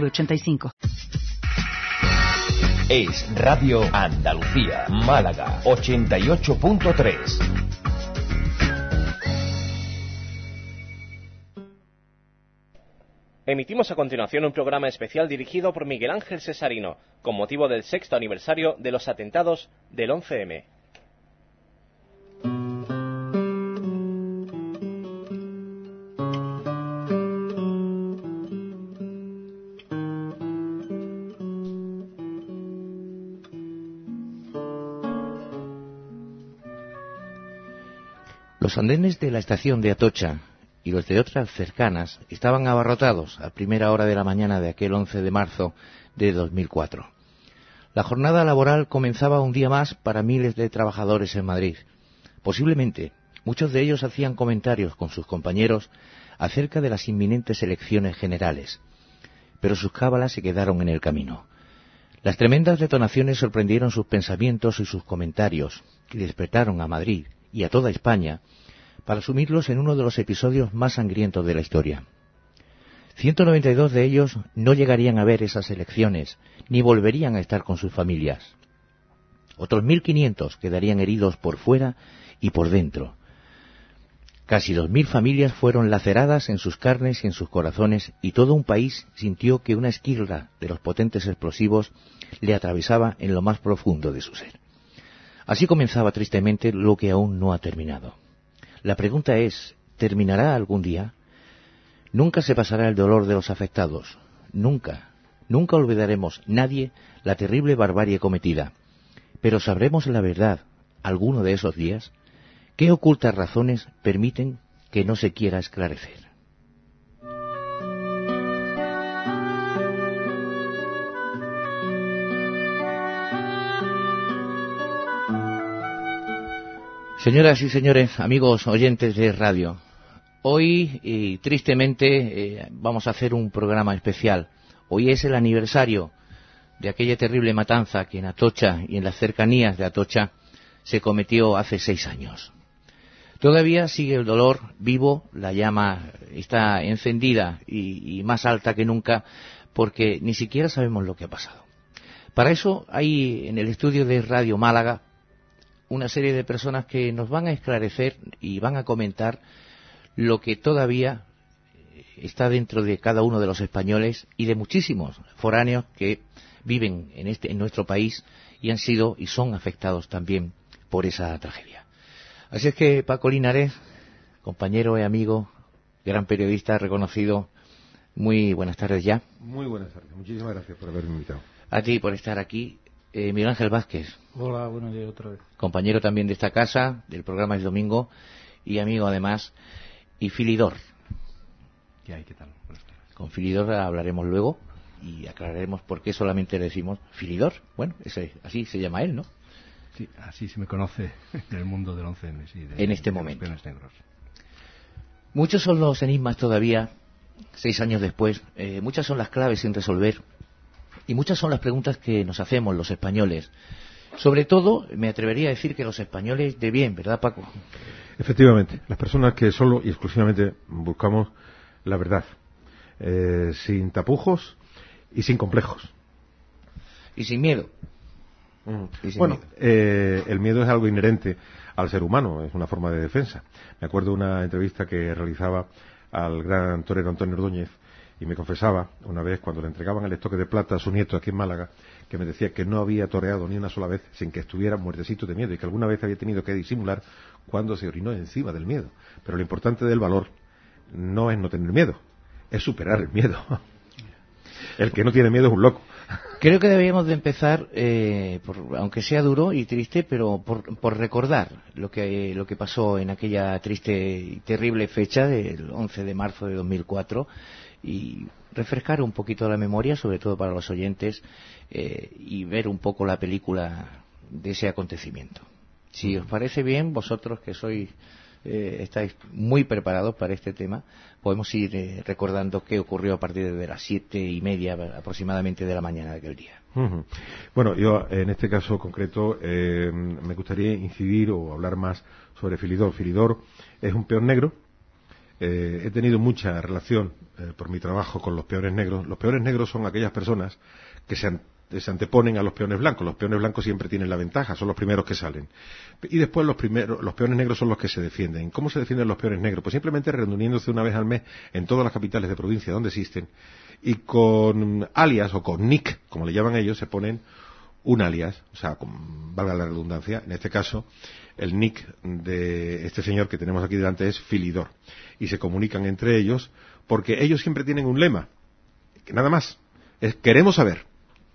906985. Es Radio Andalucía, Málaga 88.3. Emitimos a continuación un programa especial dirigido por Miguel Ángel Cesarino, con motivo del sexto aniversario de los atentados del 11M. Los andenes de la estación de Atocha y los de otras cercanas estaban abarrotados a primera hora de la mañana de aquel 11 de marzo de 2004. La jornada laboral comenzaba un día más para miles de trabajadores en Madrid. Posiblemente muchos de ellos hacían comentarios con sus compañeros acerca de las inminentes elecciones generales, pero sus cábalas se quedaron en el camino. Las tremendas detonaciones sorprendieron sus pensamientos y sus comentarios, que despertaron a Madrid y a toda España para sumirlos en uno de los episodios más sangrientos de la historia. 192 de ellos no llegarían a ver esas elecciones, ni volverían a estar con sus familias. Otros 1.500 quedarían heridos por fuera y por dentro. Casi 2.000 familias fueron laceradas en sus carnes y en sus corazones y todo un país sintió que una esquirla de los potentes explosivos le atravesaba en lo más profundo de su ser. Así comenzaba tristemente lo que aún no ha terminado. La pregunta es, ¿terminará algún día? Nunca se pasará el dolor de los afectados. Nunca. Nunca olvidaremos nadie la terrible barbarie cometida. Pero sabremos la verdad alguno de esos días. ¿Qué ocultas razones permiten que no se quiera esclarecer? Señoras y señores, amigos oyentes de radio, hoy, y tristemente, eh, vamos a hacer un programa especial. Hoy es el aniversario de aquella terrible matanza que en Atocha y en las cercanías de Atocha se cometió hace seis años. Todavía sigue el dolor vivo, la llama está encendida y más alta que nunca porque ni siquiera sabemos lo que ha pasado. Para eso hay en el estudio de Radio Málaga una serie de personas que nos van a esclarecer y van a comentar lo que todavía está dentro de cada uno de los españoles y de muchísimos foráneos que viven en, este, en nuestro país y han sido y son afectados también por esa tragedia. Así es que Paco Linares, compañero y amigo, gran periodista reconocido, muy buenas tardes ya. Muy buenas tardes, muchísimas gracias por haberme invitado. A ti por estar aquí eh, Miguel Ángel Vázquez. Hola, buenos días otra vez. Compañero también de esta casa, del programa El Domingo, y amigo además, y Filidor. ¿Qué hay? ¿Qué tal? Con Filidor hablaremos luego y aclararemos por qué solamente le decimos Filidor. Bueno, ese, así se llama él, ¿no? Sí, así se me conoce en el mundo del 11M, sí, de, en este de momento. Los negros. Muchos son los enigmas todavía, seis años después. Eh, muchas son las claves sin resolver y muchas son las preguntas que nos hacemos los españoles. Sobre todo, me atrevería a decir que los españoles de bien, ¿verdad, Paco? Efectivamente, las personas que solo y exclusivamente buscamos la verdad, eh, sin tapujos y sin complejos. Y sin miedo. Mm. Y sin Bueno, miedo. eh, el miedo es algo inherente al ser humano, es una forma de defensa. Me acuerdo de una entrevista que realizaba al gran torero Antonio Ordóñez y me confesaba una vez cuando le entregaban el estoque de plata a su nieto aquí en Málaga que me decía que no había toreado ni una sola vez sin que estuviera muertecito de miedo y que alguna vez había tenido que disimular cuando se orinó encima del miedo. Pero lo importante del valor no es no tener miedo, es superar el miedo. El que no tiene miedo es un loco. Creo que deberíamos de empezar, eh, por- aunque sea duro y triste, pero por, por recordar lo que, lo que pasó en aquella triste y terrible fecha del 11 de marzo de 2004 y refrescar un poquito la memoria, sobre todo para los oyentes, eh, y ver un poco la película de ese acontecimiento. Si os parece bien, vosotros que sois eh, estáis muy preparados para este tema, podemos ir eh, recordando qué ocurrió a partir de las siete y media aproximadamente de la mañana de aquel día. Bueno, yo en este caso concreto eh, me gustaría incidir o hablar más sobre Filidor. Filidor es un peón negro. He tenido mucha relación por mi trabajo con los peones negros. Los peones negros son aquellas personas que se anteponen a los peones blancos. Los peones blancos siempre tienen la ventaja, son los primeros que salen. Y después los, primeros, los peones negros son los que se defienden. ¿Cómo se defienden los peones negros? Pues simplemente reuniéndose una vez al mes en todas las capitales de provincia donde existen y con alias o con nick, como le llaman ellos, se ponen un alias, o sea, con, valga la redundancia, en este caso, el nick de este señor que tenemos aquí delante es Filidor. Y se comunican entre ellos porque ellos siempre tienen un lema, que nada más, es queremos saber.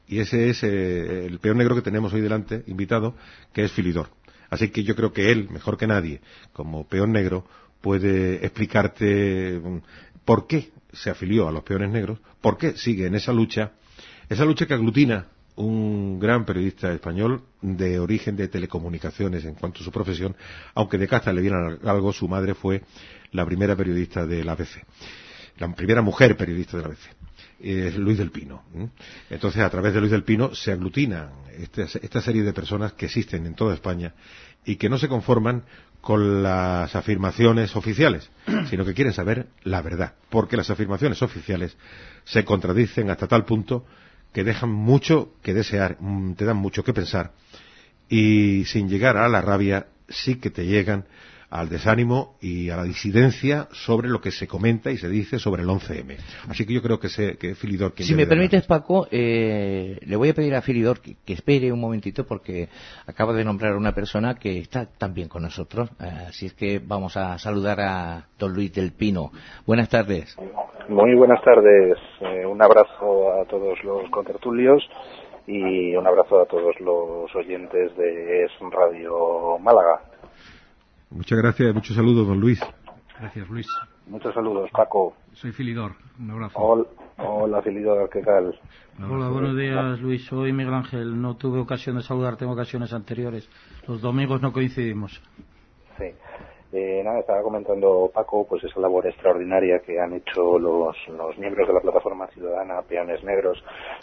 Y ese es eh, el peor negro que tenemos hoy delante, invitado, que es Filidor. Así que yo creo que él, mejor que nadie, como peón negro, puede explicarte mm, por qué se afilió a los peones negros, por qué sigue en esa lucha, esa lucha que aglutina un gran periodista español de origen de telecomunicaciones en cuanto a su profesión, aunque de caza le viene algo, su madre fue la primera periodista de la ABC, la primera mujer periodista de la ABC Luis del Pino. Entonces, a través de Luis del Pino se aglutina esta, serie de personas que existen en toda España y que no se conforman con las afirmaciones oficiales, sino que quieren saber la verdad, porque las afirmaciones oficiales se contradicen hasta tal punto que dejan mucho que desear, mm, te dan mucho que pensar. Y sin llegar a la rabia sí que te llegan al desánimo y a la disidencia sobre lo que se comenta y se dice sobre el 11M. Así que yo creo que, sé que Filidor... si me permites, Paco, eh, le voy a pedir a Filidor que, espere un momentito porque acaba de nombrar a una persona que está también con nosotros. Eh, así es que vamos a saludar a don Luis del Pino. Buenas tardes. Muy buenas tardes. Eh, un abrazo a todos los contertulios y un abrazo a todos los oyentes de Es Radio Málaga. Muchas gracias, muchos saludos, don Luis. Gracias, Luis. Muchos saludos, Paco. Soy Filidor, un abrazo. Hola, Filidor, ¿qué tal? Hola, buenos días, Luis. Soy Miguel Ángel. No tuve ocasión de saludar, tengo ocasiones anteriores. Los domingos no coincidimos. Sí. Eh, nada, estaba comentando Paco, pues esa labor extraordinaria que han hecho los, los miembros de la plataforma ciudadana Peones Negros,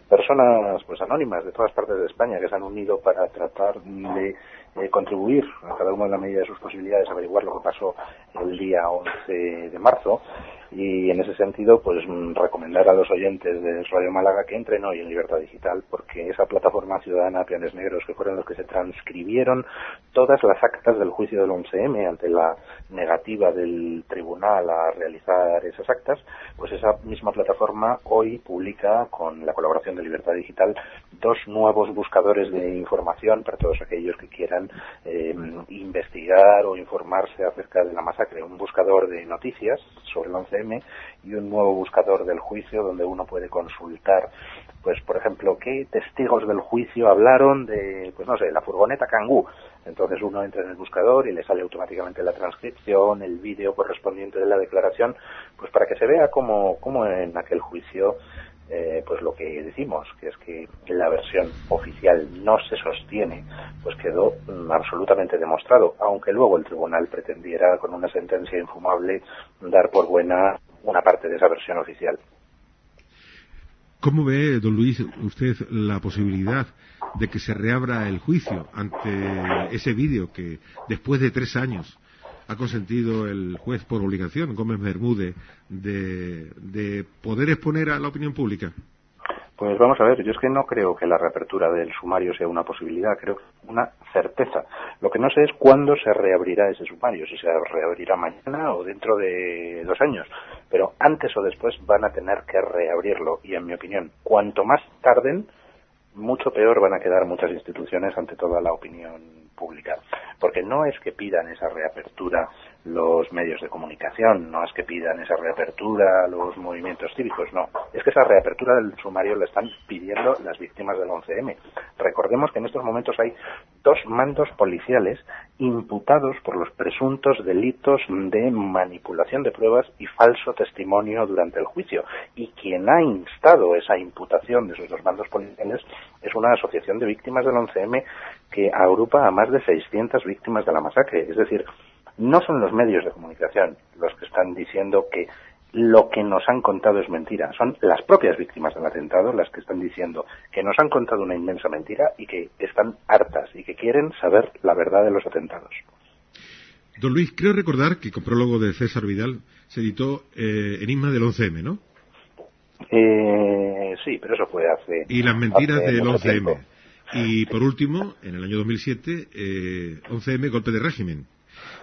personas pues anónimas de todas partes de España que se han unido para tratar de eh, contribuir a cada uno en la medida de sus posibilidades a averiguar lo que pasó el día 11 de marzo. Y en ese sentido pues mm, recomendar a los oyentes de Radio Málaga que entren hoy en Libertad Digital porque esa plataforma ciudadana Peones Negros que fueron los que se transcribieron todas las actas del juicio del 11M ante la negativa del tribunal a realizar esas actas pues esa misma plataforma hoy publica con la colaboración de Libertad Digital dos nuevos buscadores de información para todos aquellos que quieran eh, investigar o informarse acerca de la masacre. Un buscador de noticias sobre el 11 y un nuevo buscador del juicio donde uno puede consultar pues por ejemplo qué testigos del juicio hablaron de pues no sé la furgoneta Kangoo. Entonces uno entra en el buscador y le sale automáticamente la transcripción el vídeo correspondiente de la declaración pues para que se vea cómo, cómo en aquel juicio eh, pues lo que decimos, que es que la versión oficial no se sostiene, pues quedó mm, absolutamente demostrado, aunque luego el tribunal pretendiera con una sentencia infumable dar por buena una parte de esa versión oficial. ¿Cómo ve, don Luis, usted la posibilidad de que se reabra el juicio ante ese vídeo que después de tres años ha consentido el juez por obligación, Gómez Bermúdez, de, de poder exponer a la opinión pública? Pues vamos a ver, yo es que no creo que la reapertura del sumario sea una posibilidad, creo que una certeza. Lo que no sé es cuándo se reabrirá ese sumario, si se reabrirá mañana o dentro de dos años. Pero antes o después van a tener que reabrirlo y, en mi opinión, cuanto más tarden, mucho peor van a quedar muchas instituciones ante toda la opinión pública. Porque no es que pidan esa reapertura los medios de comunicación, no es que pidan esa reapertura los movimientos cívicos, no. Es que esa reapertura del sumario la están pidiendo las víctimas del 11M. Recordemos que en estos momentos hay dos mandos policiales imputados por los presuntos delitos de manipulación de pruebas y falso testimonio durante el juicio. Y quien ha instado esa imputación de esos dos mandos policiales es una asociación de víctimas del 11M que agrupa a más de 600 víctimas de la masacre. Es decir, no son los medios de comunicación los que están diciendo que lo que nos han contado es mentira. Son las propias víctimas del atentado las que están diciendo que nos han contado una inmensa mentira y que están hartas y que quieren saber la verdad de los atentados. Don Luis, creo recordar que con prólogo de César Vidal se editó eh, Enigma del 11M, ¿no? Eh, sí, pero eso fue hace. Y las mentiras del mucho 11M. tiempo. Y por último, en el año 2007, eh, 11M, golpe de régimen.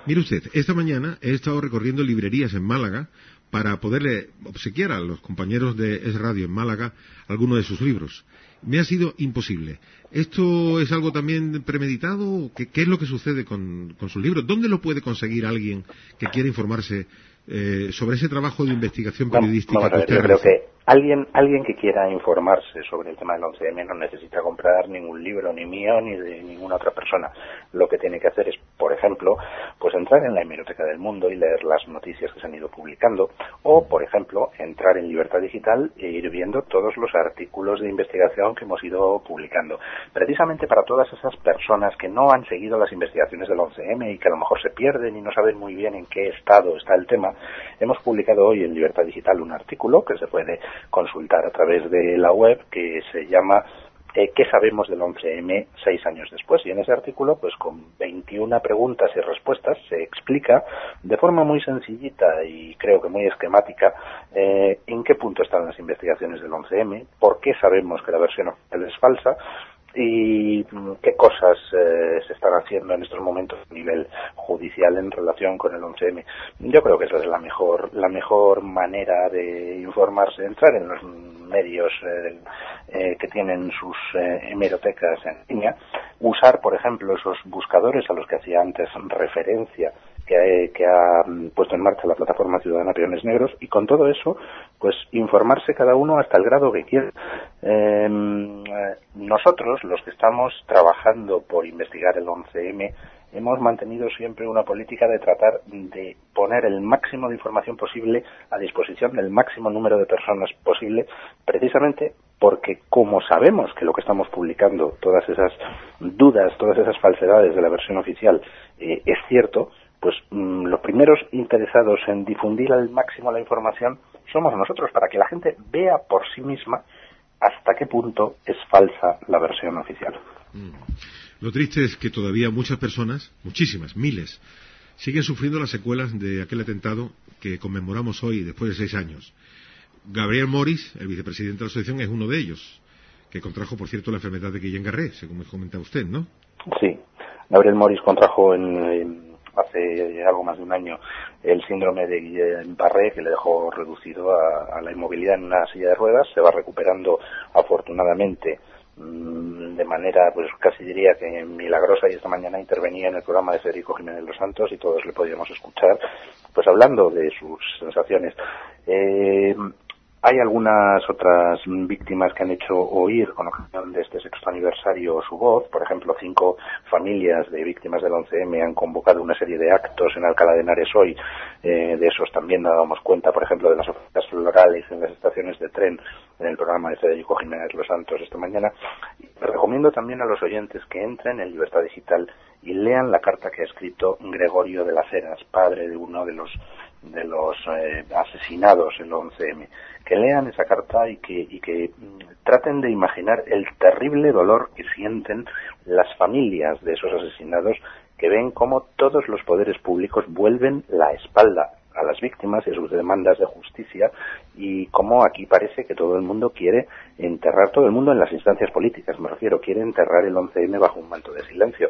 Mire usted, esta mañana he estado recorriendo librerías en Málaga para poderle obsequiar a los compañeros de Es Radio en Málaga alguno de sus libros. Me ha sido imposible. ¿Esto es algo también premeditado? ¿Qué, qué es lo que sucede con, con sus libros? ¿Dónde lo puede conseguir alguien que quiera informarse eh, sobre ese trabajo de investigación Vamos- periodística ver, que yo usted creo que alguien, alguien que quiera informarse sobre el tema del 11M no necesita comprar ningún libro, ni mío, ni de ninguna otra persona. Lo que tiene que hacer es, por ejemplo, pues entrar en la hemeroteca del mundo y leer las noticias que se han ido publicando, o, por ejemplo, entrar en Libertad Digital e ir viendo todos los artículos de investigación que hemos ido publicando. Precisamente para todas esas personas que no han seguido las investigaciones del 11M y que a lo mejor se pierden y no saben muy bien en qué estado está el tema, hemos publicado hoy en Libertad Digital un artículo que se puede consultar a través de la web que se llama eh, ¿Qué sabemos del 11M seis años después? Y en ese artículo, pues con 21 preguntas y respuestas, se explica de forma muy sencillita y creo que muy esquemática eh, en qué punto están las investigaciones del 11M, por qué sabemos que la versión oficial es falsa y mm, qué cosas eh, se están haciendo en estos momentos a nivel judicial en relación con el 11M. Yo creo que esa es la mejor la mejor manera de informarse, entrar en los medios eh, eh, que tienen sus eh, hemerotecas en línea, usar, por ejemplo, esos buscadores a los que hacía antes referencia que, que ha mm, puesto en marcha la plataforma Ciudadana Peones Negros y con todo eso, pues informarse cada uno hasta el grado que quiera. Eh, eh, nosotros, los que estamos trabajando por investigar el 11M, hemos mantenido siempre una política de tratar de poner el máximo de información posible a disposición del máximo número de personas posible, precisamente porque como sabemos que lo que estamos publicando, todas esas dudas, todas esas falsedades de la versión oficial, eh, es cierto, pues mm, los primeros interesados en difundir al máximo la información somos nosotros, para que la gente vea por sí misma hasta qué punto es falsa la versión oficial. Lo triste es que todavía muchas personas, muchísimas, miles, siguen sufriendo las secuelas de aquel atentado que conmemoramos hoy, después de seis años. Gabriel Morris, el vicepresidente de la asociación, es uno de ellos, que contrajo, por cierto, la enfermedad de Guillain-Barré, según me comenta usted, ¿no? Sí, Gabriel Morris contrajo en, en- hace algo más de un año el síndrome de Guillain-Barré que le dejó reducido a, la inmovilidad en una silla de ruedas. Se va recuperando afortunadamente mm, de manera, pues casi diría que milagrosa y esta mañana intervenía en el programa de Federico Jiménez Los Santos y todos le podíamos escuchar, pues hablando de sus sensaciones. Eh, hay algunas otras víctimas que han hecho oír con ocasión de este sexto aniversario su voz. Por ejemplo, cinco familias de víctimas del 11M han convocado una serie de actos en Alcalá de Henares hoy. Eh, de esos también nos damos cuenta, por ejemplo, de las ofertas florales en las estaciones de tren en el programa de Federico Jiménez Los Santos esta mañana. Recomiendo también a los oyentes que entren en Libertad Digital y lean la carta que ha escrito Gregorio de las Heras, padre de uno de los de los eh, asesinados el 11M, que lean esa carta y que, y que mm, traten de imaginar el terrible dolor que sienten las familias de esos asesinados que ven cómo todos los poderes públicos vuelven la espalda a las víctimas y a sus demandas de justicia y cómo aquí parece que todo el mundo quiere enterrar, todo el mundo en las instancias políticas, me refiero, quiere enterrar el 11M bajo un manto de silencio.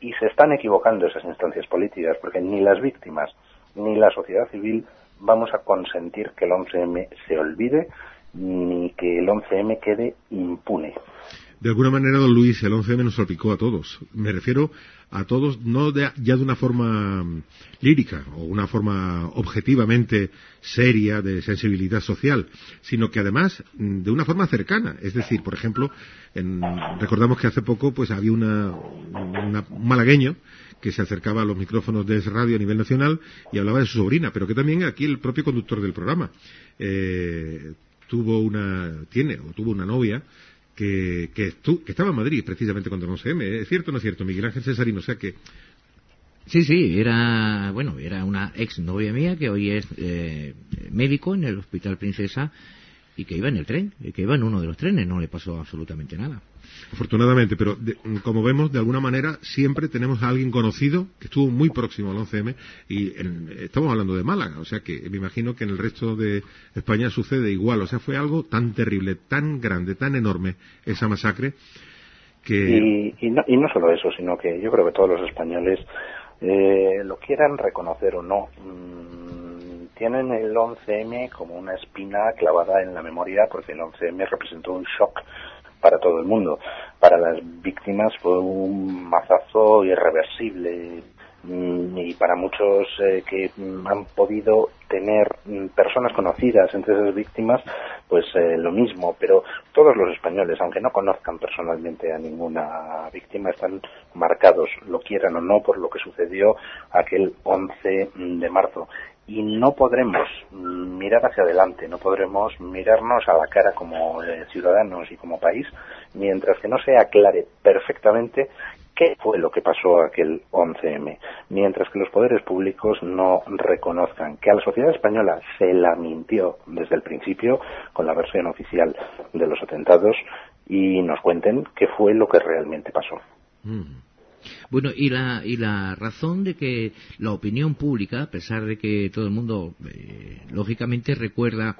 Y se están equivocando esas instancias políticas porque ni las víctimas ni la sociedad civil vamos a consentir que el 11M se olvide ni que el 11M quede impune. De alguna manera, don Luis, el 11M nos salpicó a todos. Me refiero a todos, no ya de una forma mm, lírica o una forma objetivamente seria de sensibilidad social, sino que además mm, de una forma cercana. Es decir, por ejemplo, recordamos que hace poco pues había una, un malagueño que se acercaba a los micrófonos de radio a nivel nacional y hablaba de su sobrina, pero que también aquí el propio conductor del programa eh, tuvo una, tiene o tuvo una novia que, que, estaba en Madrid precisamente cuando no se ¿Es cierto o no es cierto, Miguel Ángel Cesarino? O sea que... Sí, sí, era, bueno, era una ex novia mía que hoy es eh, médico en el Hospital Princesa y que iba en el tren, que iba en uno de los trenes, no le pasó absolutamente nada. Afortunadamente, pero como vemos, de alguna manera siempre tenemos a alguien conocido que estuvo muy próximo al 11M y estamos hablando de Málaga, o sea que me imagino que en el resto de España sucede igual, o sea, fue algo tan terrible, tan grande, tan enorme esa masacre que... Y, no, y no solo eso, sino que yo creo que todos los españoles, eh, lo quieran reconocer o no, mm, tienen el 11M como una espina clavada en la memoria porque el 11M representó un shock para todo el mundo. Para las víctimas fue un mazazo irreversible mm, y para muchos eh, que han podido tener mm, personas conocidas entre esas víctimas, pues eh, lo mismo, pero todos los españoles, aunque no conozcan personalmente a ninguna víctima, están marcados, lo quieran o no, por lo que sucedió aquel 11 de marzo y no podremos mirar hacia adelante, no podremos mirarnos a la cara como eh, ciudadanos y como país, mientras que no se aclare perfectamente qué fue lo que pasó aquel 11M, mientras que los poderes públicos no reconozcan que a la sociedad española se la mintió desde el principio con la versión oficial de los atentados y nos cuenten qué fue lo que realmente pasó. Mm. Bueno, y la, y la razón de que la opinión pública, a pesar de que todo el mundo, eh, lógicamente, recuerda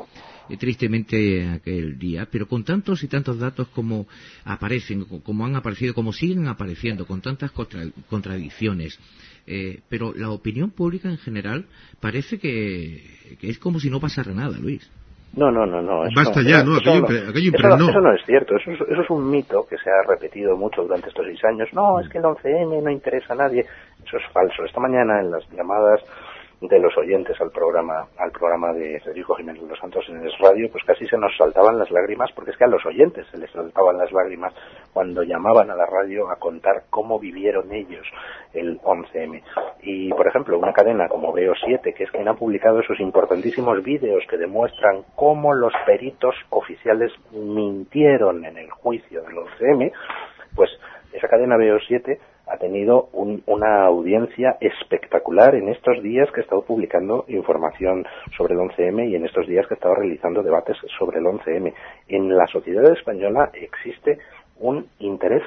eh, tristemente aquel día, pero con tantos y tantos datos como aparecen, como han aparecido, como siguen apareciendo, con tantas contradicciones, eh, pero la opinión pública en general parece que es como si no pasara nada, Luis. No, no, no, no. Basta ya, ¿no? Aquello, no, eso, no. es cierto. Eso es, eso es un mito que se ha repetido mucho durante estos seis años. No, es que el 11M no interesa a nadie. Eso es falso. Esta mañana en las llamadas de los oyentes al programa al programa de Federico Jiménez de los Santos en el radio, pues casi se nos saltaban las lágrimas, porque es que a los oyentes se les saltaban las lágrimas cuando llamaban a la radio a contar cómo vivieron ellos el 11M. Y, por ejemplo, una cadena como Veo 7, que es quien ha publicado esos importantísimos vídeos que demuestran cómo los peritos oficiales mintieron en el juicio del 11M, pues esa cadena Veo 7 ha tenido una audiencia espectacular en estos días que ha estado publicando información sobre el 11M y en estos días que ha estado realizando debates sobre el 11M. En la sociedad española existe un interés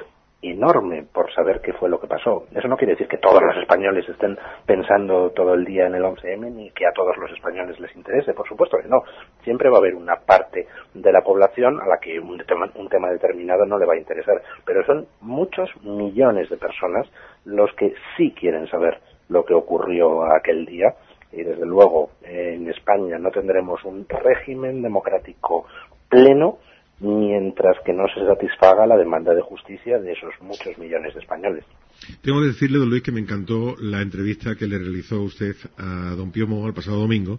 enorme por saber qué fue lo que pasó. Eso no quiere decir que todos los españoles estén pensando todo el día en el 11M ni que a todos los españoles les interese, por supuesto que no. Siempre va a haber una parte de la población a la que un tema, un tema determinado no le va a interesar, pero son muchos millones de personas los que sí quieren saber lo que ocurrió aquel día y desde luego en España no tendremos un régimen democrático pleno mientras que no se satisfaga la demanda de justicia de esos muchos millones de españoles. Tengo que decirle, don Luis, que me encantó la entrevista que le realizó usted a don Piomo el pasado domingo,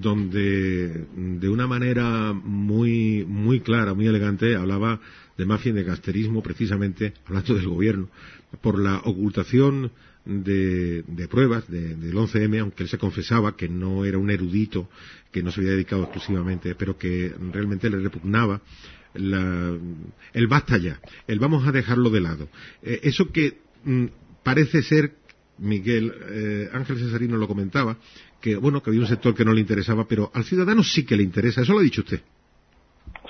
donde de una manera muy, muy clara, muy elegante, hablaba de mafia y de gasterismo, precisamente hablando del gobierno, por la ocultación de, pruebas del 11M, aunque él se confesaba que no era un erudito, que no se había dedicado exclusivamente, pero que realmente le repugnaba el basta ya, el vamos a dejarlo de lado. Eh, eso que mm, parece ser, Miguel eh, Ángel Cesarino lo comentaba, que bueno, que había un sector que no le interesaba, pero al ciudadano sí que le interesa, eso lo ha dicho usted.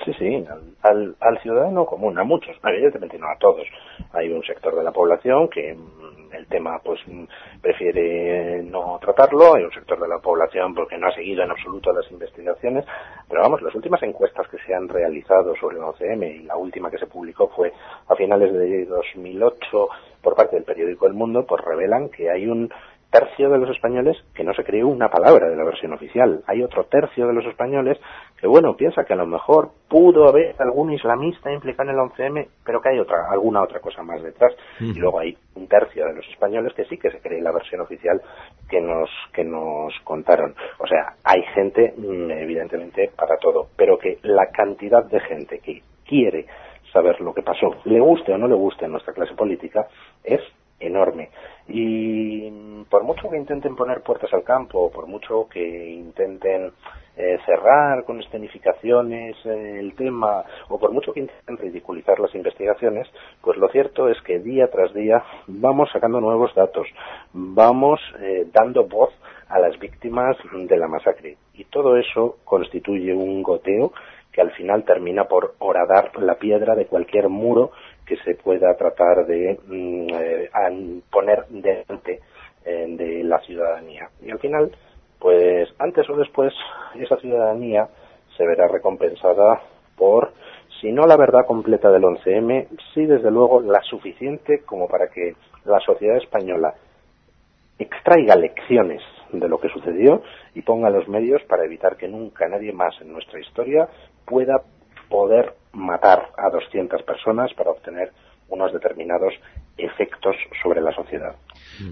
Sí, sí, al, al, ciudadano común, a muchos, evidentemente no a todos. Hay un sector de la población que mm, el tema pues mm, prefiere no tratarlo, hay un sector de la población porque no ha seguido en absoluto las investigaciones, pero vamos, las últimas encuestas que se han realizado sobre el OCM y la última que se publicó fue a finales de 2008 por parte del periódico El Mundo, pues revelan que hay un tercio de los españoles que no se cree una palabra de la versión oficial. Hay otro tercio de los españoles que, bueno, piensa que a lo mejor pudo haber algún islamista implicado en el 11M, pero que hay otra, alguna otra cosa más detrás. Y luego hay un tercio de los españoles que sí que se cree la versión oficial que nos, que nos contaron. O sea, hay gente, mm, evidentemente, para todo, pero que la cantidad de gente que quiere saber lo que pasó, le guste o no le guste a nuestra clase política, es enorme. Y por mucho que intenten poner puertas al campo, por mucho que intenten eh, cerrar con escenificaciones eh, el tema, o por mucho que intenten ridiculizar las investigaciones, pues lo cierto es que día tras día vamos sacando nuevos datos, vamos eh, dando voz a las víctimas de la masacre. Y todo eso constituye un goteo que al final termina por horadar la piedra de cualquier muro que se pueda tratar de mm, eh, poner delante eh, de la ciudadanía. Y al final, pues antes o después, esa ciudadanía se verá recompensada por, si no la verdad completa del 11M, sí desde luego la suficiente como para que la sociedad española extraiga lecciones de lo que sucedió y ponga los medios para evitar que nunca nadie más en nuestra historia pueda poder matar a 200 personas para obtener unos determinados efectos sobre la sociedad.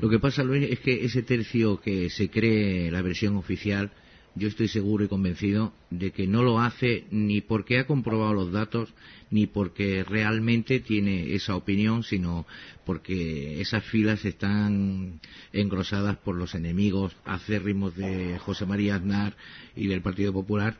Lo que pasa, Luis, es que ese tercio que se cree la versión oficial, yo estoy seguro y convencido de que no lo hace ni porque ha comprobado los datos, ni porque realmente tiene esa opinión, sino porque esas filas están engrosadas por los enemigos acérrimos de José María Aznar y del Partido Popular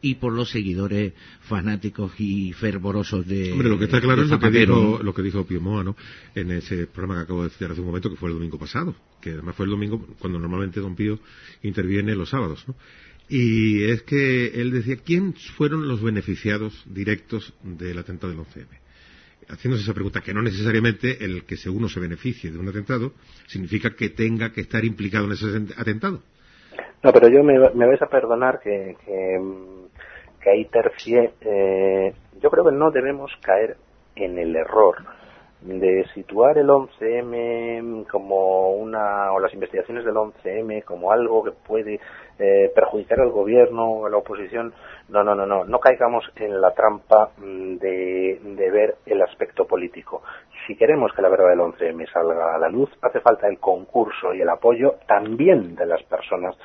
y por los seguidores fanáticos y fervorosos de Hombre, lo que está claro es lo que dijo, lo que dijo Pío Moa, ¿no? En ese programa que acabo de citar hace un momento, que fue el domingo pasado, que además fue el domingo cuando normalmente Don Pío interviene los sábados, ¿no? Y es que él decía, ¿quién fueron los beneficiados directos del atentado del 11M? Haciéndose esa pregunta, que no necesariamente el que uno se beneficie de un atentado significa que tenga que estar implicado en ese atentado. No, pero yo me, vais a perdonar que, que, que ahí tercie. eh, yo creo que no debemos caer en el error de situar el 11M como una, o las investigaciones del 11M como algo que puede eh, perjudicar al gobierno o a la oposición. No, no, no, no, no caigamos en la trampa mm, de, de ver el aspecto político. Si queremos que la verdad del 11M salga a la luz, hace falta el concurso y el apoyo también de las personas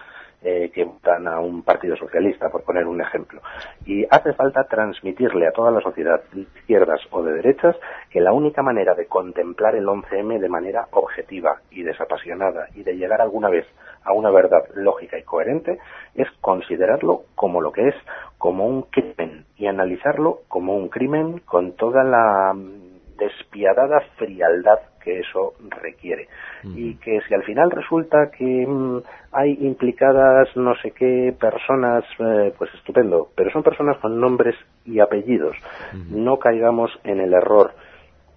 eh, que votan a un partido socialista, por poner un ejemplo. Y hace falta transmitirle a toda la sociedad, de izquierdas o de derechas, que la única manera de contemplar el 11M de manera objetiva y desapasionada y de llegar alguna vez a una verdad lógica y coherente es considerarlo como lo que es, como un crimen y analizarlo como un crimen con toda la mm, despiadada frialdad que eso requiere. Y que si al final resulta que mm, hay implicadas no sé qué personas, eh, pues estupendo, pero son personas con nombres y apellidos. No caigamos en el error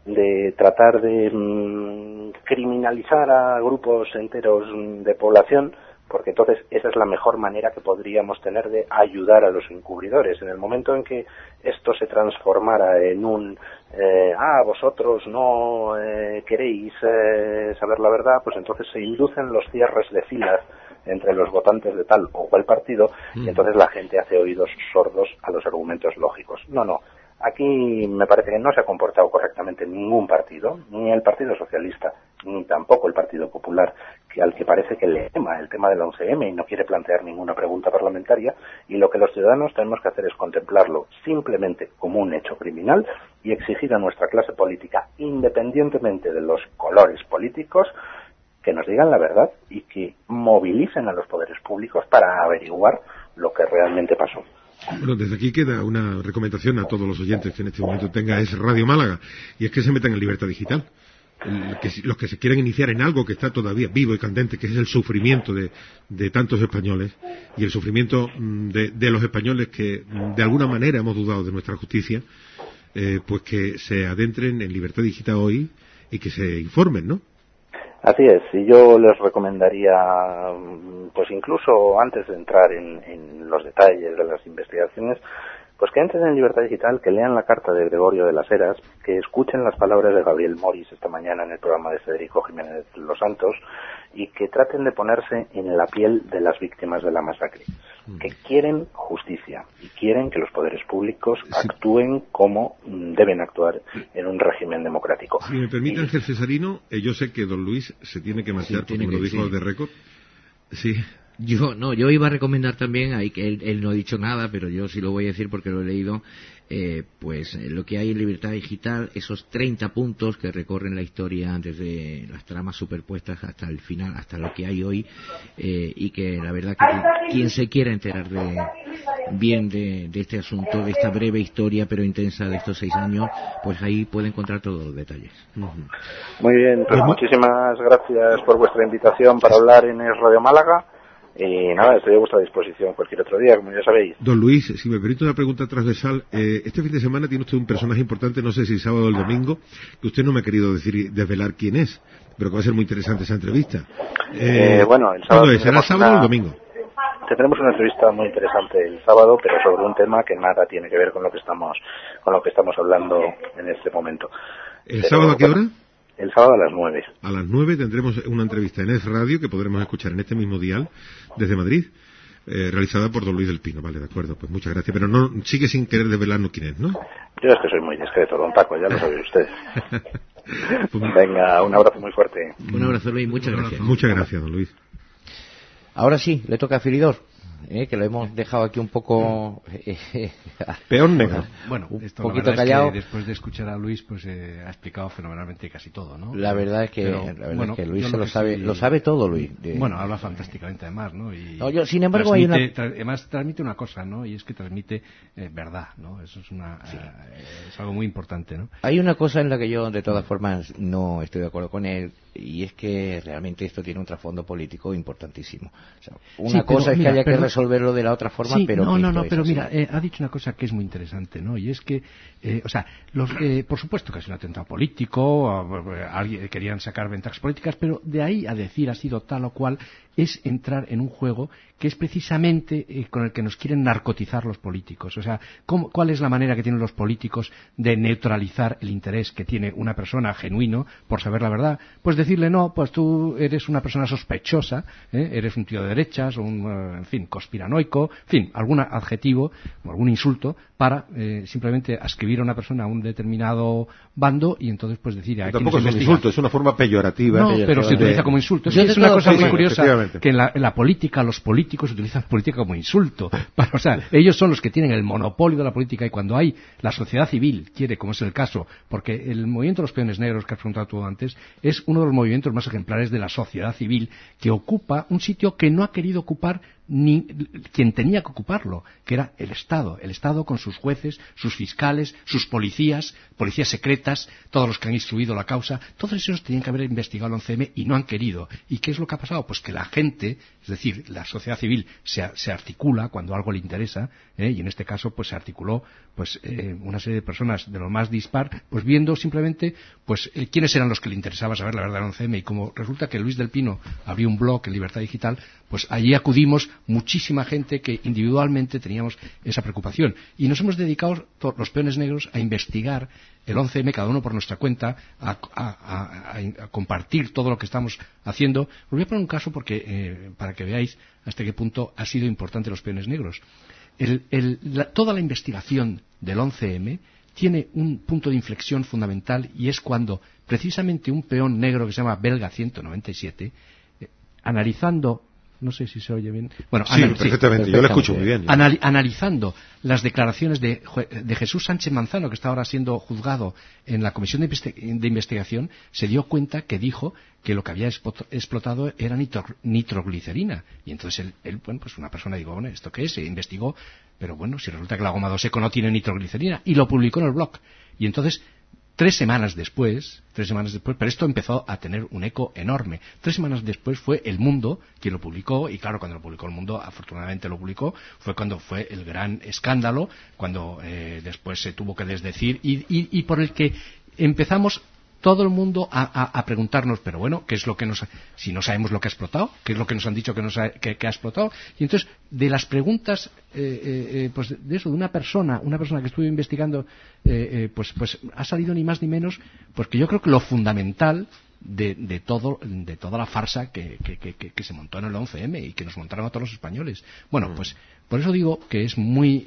de tratar de mm, criminalizar a grupos enteros mm, de población, porque entonces esa es la mejor manera que podríamos tener de ayudar a los encubridores. En el momento en que esto se transformara en un eh, ah, vosotros no eh, queréis eh, saber la verdad, pues entonces se inducen los cierres de filas entre los votantes de tal o cual partido y entonces la gente hace oídos sordos a los argumentos lógicos. No, no. Aquí me parece que no se ha comportado correctamente ningún partido, ni el Partido Socialista, ni tampoco el Partido Popular, que al que parece que le tema el tema del 11M y no quiere plantear ninguna pregunta parlamentaria, y lo que los ciudadanos tenemos que hacer es contemplarlo simplemente como un hecho criminal y exigir a nuestra clase política, independientemente de los colores políticos, que nos digan la verdad y que movilicen a los poderes públicos para averiguar lo que realmente pasó. Bueno, desde aquí queda una recomendación a todos los oyentes que en este momento tenga es Radio Málaga, y es que se metan en libertad digital. Que los que se quieran iniciar en algo que está todavía vivo y candente, que es el sufrimiento de, de tantos españoles y el sufrimiento mm, de, de los españoles que mm, de alguna manera hemos dudado de nuestra justicia, eh, pues que se adentren en libertad digital hoy y que se informen, ¿no? Así es, y yo les recomendaría, mm, pues incluso antes de entrar en, los detalles de las investigaciones, Pues que entren en Libertad Digital, que lean la carta de Gregorio de las Heras, que escuchen las palabras de Gabriel Moris esta mañana en el programa de Federico Jiménez Los Santos y que traten de ponerse en la piel de las víctimas de la masacre. Que quieren justicia y quieren que los poderes públicos actúen como mm, deben actuar en un régimen democrático. Si me permite, Y- Ángel Cesarino, eh, yo sé que don Luis se tiene que marchar, porque tiene me lo dijo sí. de récord. Sí, Yo no, yo iba a recomendar también, ahí que él, él no ha dicho nada, pero yo sí lo voy a decir porque lo he leído, eh, pues eh, lo que hay en Libertad Digital, esos 30 puntos que recorren la historia desde las tramas superpuestas hasta el final, hasta lo que hay hoy, eh, y que la verdad que quien- se quiera enterar de, bien de, de este asunto, de esta breve historia pero intensa de estos seis años, pues ahí puede encontrar todos los detalles. Muy bien, pues muchísimas gracias por vuestra invitación para hablar en Es Radio Málaga. Y nada, estoy a vuestra disposición cualquier otro día, como ya sabéis. Don Luis, si me permite una pregunta transversal, eh, este fin de semana tiene usted un personaje importante, no sé si sábado o el domingo, que usted no me ha querido decir desvelar quién es, pero que va a ser muy interesante esa entrevista. Eh, bueno, el sábado. ¿Será sábado o el domingo? Tendremos una entrevista muy interesante el sábado, pero sobre un tema que nada tiene que ver con lo que estamos, con lo que estamos hablando en este momento. ¿El Pero, sábado a qué hora? El sábado a las nueve. A las nueve tendremos una entrevista en Es Radio que podremos escuchar en este mismo dial desde Madrid, eh, realizada por don Luis del Pino. Vale, de acuerdo, pues muchas gracias. Pero no sigue sin querer desvelarnos quién es, ¿no? Yo es que soy muy discreto, don Paco, ya lo saben ustedes. Pues, Venga, un abrazo muy fuerte. Un abrazo Luis, muchas gracias. muchas gracias, don Luis. Ahora sí, le toca a Filidor, eh, que lo hemos dejado aquí un poco... eh, Peón negro. Bueno, un esto la poquito es callado. que después de escuchar a Luis, pues eh, ha explicado fenomenalmente casi todo, ¿no? La verdad es que, Pero, la verdad bueno, es que Luis se lo que sabe, lo sabe todo Luis. de- Bueno, habla fantásticamente además, ¿no? Y No, yo, sin embargo, hay una- tra- además transmite una cosa, ¿no? Y es que transmite eh, verdad, ¿no? Eso es una eh, es algo muy importante, ¿no? Hay una cosa en la que yo, de todas formas, no estoy de acuerdo con él, y es que realmente esto tiene un trasfondo político importantísimo. O sea, una Sí, pero cosa es mira, que haya que resolverlo de la otra forma, Sí, pero no, no, no, pero así. mira, eh, ha dicho una cosa que es muy interesante, ¿no? Y es que, eh, o sea, los, eh, por supuesto que es un atentado político, a- querían sacar ventajas políticas, pero de ahí a decir ha sido tal o cual es entrar en un juego que es precisamente eh, con el que nos quieren narcotizar los políticos. O sea, ¿cómo- ¿cuál es la manera que tienen los políticos de neutralizar el interés que tiene una persona genuino por saber la verdad? Pues decirle, no, pues tú eres una persona sospechosa, ¿eh? eres un tío de derechas, o un, eh, en fin, conspiranoico, en fin, algún adjetivo o algún insulto para eh, simplemente ascribir a una persona a un determinado bando y entonces pues decir Tampoco es un insulto, es una forma peyorativa. No, pero se utiliza como insulto. Yo es una cosa muy curiosa. Que en la, política los políticos utilizan política como insulto. Para- o sea, ellos son los que tienen el monopolio de la política y cuando hay la sociedad civil quiere, como es el caso, porque el movimiento de los peones negros que has preguntado tú antes es uno de los movimientos más ejemplares de la sociedad civil que ocupa un sitio que no ha querido ocupar ni quien tenía que ocuparlo, que era el Estado. El Estado con sus jueces, sus fiscales, sus policías, policías secretas, todos los que han instruido la causa, todos esos tenían que haber investigado el 11M y no han querido. ¿Y qué es lo que ha pasado? Pues que la gente, es decir, la sociedad civil se, articula cuando algo le interesa, ¿eh? y en este caso pues se articuló pues eh, una serie de personas de lo más dispar, pues viendo simplemente pues eh, quiénes eran los que le interesaba saber la verdad del 11M y como resulta que Luis del Pino abrió un blog en Libertad Digital, pues allí acudimos muchísima gente que individualmente teníamos esa preocupación y nos hemos dedicado los peones negros a investigar el 11M, cada uno por nuestra cuenta, a- a compartir todo lo que estamos haciendo. Os voy a poner un caso porque, eh, para que veáis hasta qué punto ha sido importante los peones negros. La- toda la investigación del 11M tiene un punto de inflexión fundamental y es cuando precisamente un peón negro que se llama Belga 197, eh, analizando, no sé si se oye bien, bueno, Sí, anal- perfectamente, yo lo escucho muy bien. Anali- analizando las declaraciones de, Jue- de Jesús Sánchez Manzano, que está ahora siendo juzgado en la Comisión de, Investi- de Investigación, se dio cuenta que dijo que lo que había expo- explotado era nitro- nitroglicerina. Y entonces él, él, bueno, pues una persona dijo, bueno, ¿esto qué es? Se investigó, pero bueno, si resulta que la goma 2 eco no tiene nitroglicerina, y lo publicó en el blog. Y entonces Tres semanas después, tres semanas después, pero esto empezó a tener un eco enorme. Tres semanas después fue El Mundo quien lo publicó, y claro, cuando lo publicó El Mundo, afortunadamente lo publicó, fue cuando fue el gran escándalo, cuando eh, después se tuvo que desdecir, y, y- y por el que empezamos todo el mundo a, preguntarnos, pero bueno, ¿qué es lo que nos, si no sabemos lo que ha explotado, qué es lo que nos han dicho que, nos ha, que, ha explotado? Y entonces, de las preguntas, eh, eh, eh, pues de eso, de una persona, una persona que estuvo investigando, pues, pues ha salido ni más ni menos, pues que yo creo que lo fundamental de, de, todo, de toda la farsa que, que, se montó en el 11M y que nos montaron a todos los españoles. Bueno, mm. pues por eso digo que es muy,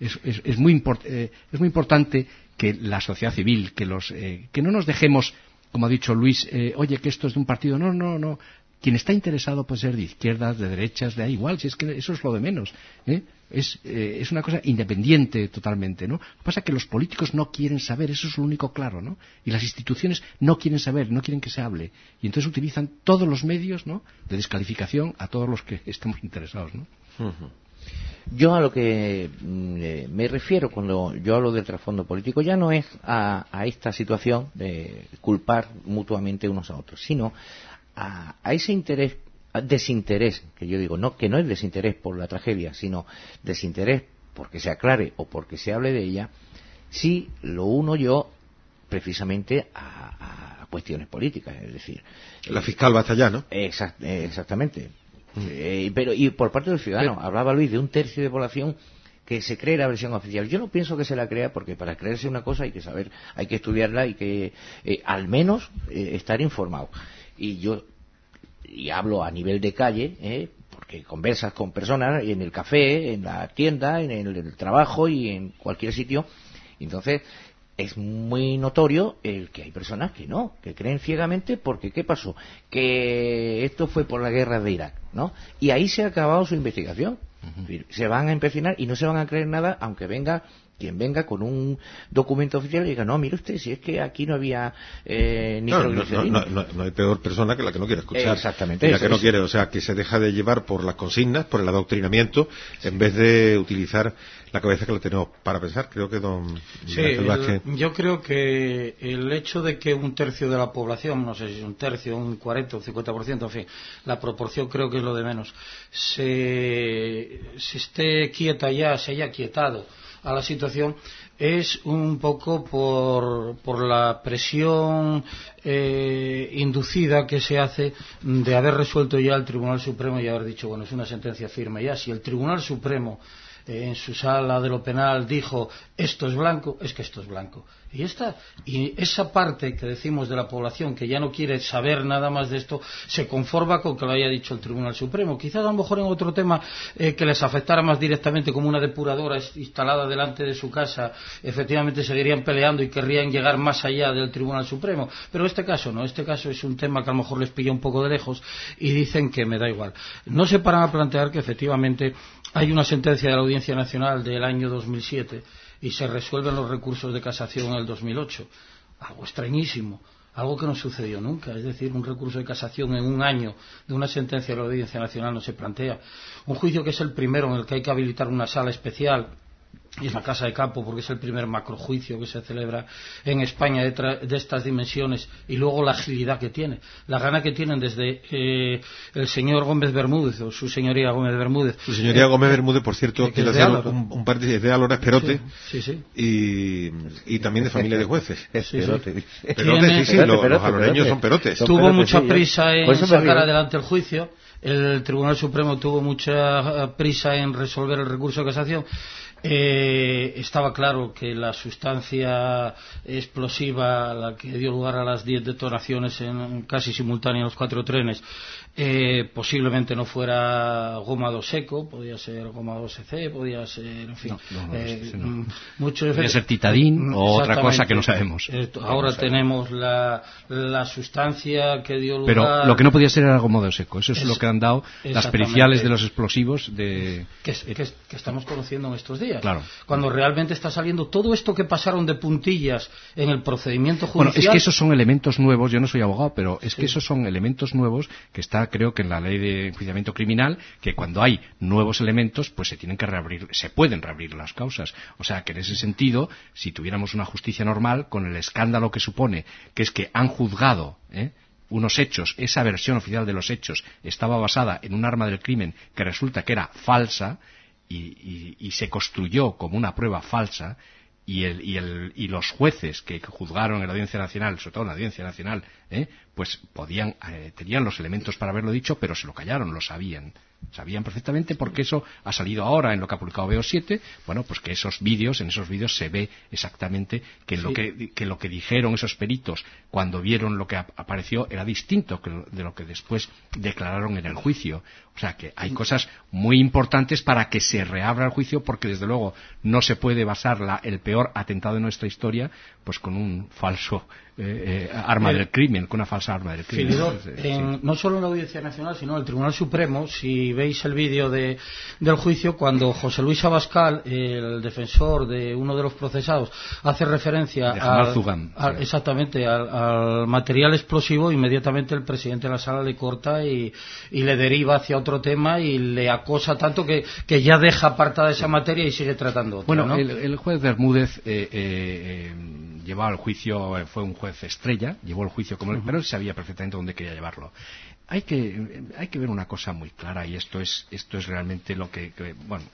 es, es, muy es muy importante que la sociedad civil, que, los, eh, que no nos dejemos, como ha dicho Luis, eh, oye, que esto es de un partido. No, no, no. Quien está interesado puede ser de izquierdas, de derechas, de ahí igual, si es que eso es lo de menos. ¿eh? Es, es, una cosa independiente totalmente, ¿no? Lo que pasa es que los políticos no quieren saber, eso es lo único claro, ¿no? Y las instituciones no quieren saber, no quieren que se hable. Y entonces utilizan todos los medios, ¿no? De descalificación a todos los que estemos interesados, ¿no? Yo a lo que mm, eh, me refiero cuando yo hablo del trasfondo político ya no es a, esta situación de culpar mutuamente unos a otros, sino a, ese interés, desinterés, que yo digo, no, que no es desinterés por la tragedia, sino desinterés porque se aclare o porque se hable de ella, si lo uno yo precisamente a, cuestiones políticas, es decir. La fiscal va hasta allá, ¿no? exactamente eh, pero y por parte del ciudadano, hablaba Luis de un tercio de población que se cree la versión oficial. Yo no pienso que se la crea porque para creerse una cosa hay que saber, hay que estudiarla y que eh, al menos eh, estar informado. Y yo y hablo a nivel de calle, porque conversas con personas en el café, en la tienda, en el, trabajo y en cualquier sitio. Entonces, es muy notorio el que hay personas que no, que creen ciegamente porque ¿qué pasó? Que esto fue por la guerra de Irak, ¿no? Y ahí se ha acabado su investigación. Se van a empecinar y no se van a creer nada aunque venga quien venga con un documento oficial y diga, no, mire usted, si es que aquí no había eh, ni no, no, hay peor persona que la que no quiere escuchar. Exactamente. la que no quiere, o sea, que se deja de llevar por las consignas, por el adoctrinamiento, en vez de utilizar la cabeza que le tenemos para pensar. Creo que don sí, yo creo que el hecho de que un tercio de la población, no sé si es un tercio, un 40 o un 50%, en fin, la proporción creo que es lo de menos, se, se esté quieta ya, se haya quietado a la situación es un poco por, por la presión eh, inducida que se hace de haber resuelto ya el Tribunal Supremo y haber dicho, bueno, es una sentencia firme ya. Si el Tribunal Supremo en su sala de lo penal dijo esto es blanco, es que esto es blanco. Y, esta, y esa parte que decimos de la población que ya no quiere saber nada más de esto, se conforma con que lo haya dicho el Tribunal Supremo. Quizás a lo mejor en otro tema eh, que les afectara más directamente como una depuradora instalada delante de su casa, efectivamente seguirían peleando y querrían llegar más allá del Tribunal Supremo. Pero este caso no, este caso es un tema que a lo mejor les pilla un poco de lejos y dicen que me da igual. No se paran a plantear que efectivamente hay una sentencia de la Audiencia Nacional del año 2007 y se resuelven los recursos de casación en el 2008. Algo extrañísimo, algo que no sucedió nunca. Es decir, un recurso de casación en un año de una sentencia de la Audiencia Nacional no se plantea. Un juicio que es el primero en el que hay que habilitar una sala especial y es la Casa de Campo porque es el primer macrojuicio que se celebra en España de, estas dimensiones y luego la agilidad que tiene, la gana que tienen desde eh, el señor Gómez Bermúdez o su señoría Gómez Bermúdez. Su señoría eh, Gómez Bermúdez, por cierto, quiere hacer un, un, par de, de Esperote sí, sí, Y, y, también de familia de jueces. Esperote. Perote, sí, sí, los, aloreños son perotes. Tuvo mucha prisa en sacar adelante el juicio. El Tribunal Supremo tuvo mucha prisa en resolver el recurso de casación eh, estaba claro que la sustancia explosiva, la que dio lugar a las diez detonaciones en, casi simultánea los cuatro trenes, eh, posiblemente no fuera goma 2 seco, podía ser goma 2 c podía ser, en fin, eh, podía ser titadín o otra cosa que no sabemos. ahora tenemos la, sustancia que dio lugar. Pero lo que no podía ser era goma 2 seco, eso es, lo que han dado las periciales de los explosivos de que, que estamos conociendo en estos días. Claro. Cuando realmente está saliendo todo esto que pasaron de puntillas en el procedimiento judicial. Bueno, es que esos son elementos nuevos, yo no soy abogado, pero es que esos son elementos nuevos que está, creo que en la ley de enjuiciamiento criminal, que cuando hay nuevos elementos, pues se tienen que reabrir, se pueden reabrir las causas. O sea, que en ese sentido, si tuviéramos una justicia normal, con el escándalo que supone, que es que han juzgado, ¿eh? unos hechos, esa versión oficial de los hechos estaba basada en un arma del crimen que resulta que era falsa, y, se construyó como una prueba falsa, y, los jueces que juzgaron en la Audiencia Nacional, sobre todo en la Audiencia Nacional, ¿eh? pues podían, eh, tenían los elementos para haberlo dicho, pero se lo callaron, lo sabían. Sabían perfectamente porque eso ha salido ahora en lo que ha publicado BO7, bueno, pues que esos vídeos, en esos vídeos se ve exactamente que, lo que, que, lo que dijeron esos peritos cuando vieron lo que apareció era distinto de lo que después declararon en el juicio. O sea que hay cosas muy importantes para que se reabra el juicio porque desde luego no se puede basar la, el peor atentado de nuestra historia pues con un falso eh, eh, arma del crimen, con una falsa arma del crimen. no solo en la Audiencia Nacional, sino en el Tribunal Supremo, si veis el vídeo de, del juicio, cuando José Luis Abascal, el defensor de uno de los procesados, hace referencia al, exactamente al, material explosivo, inmediatamente el presidente de la sala le corta y, le deriva hacia otro tema y le acosa tanto que, que ya deja apartada esa materia y sigue tratando otra, Bueno, el, juez Bermúdez eh, eh, llevaba el juicio, fue un juez estrella, llevó el juicio como pero él sabía perfectamente dónde quería llevarlo. Hay que, hay que ver una cosa muy clara y esto es, esto es realmente lo que, bueno,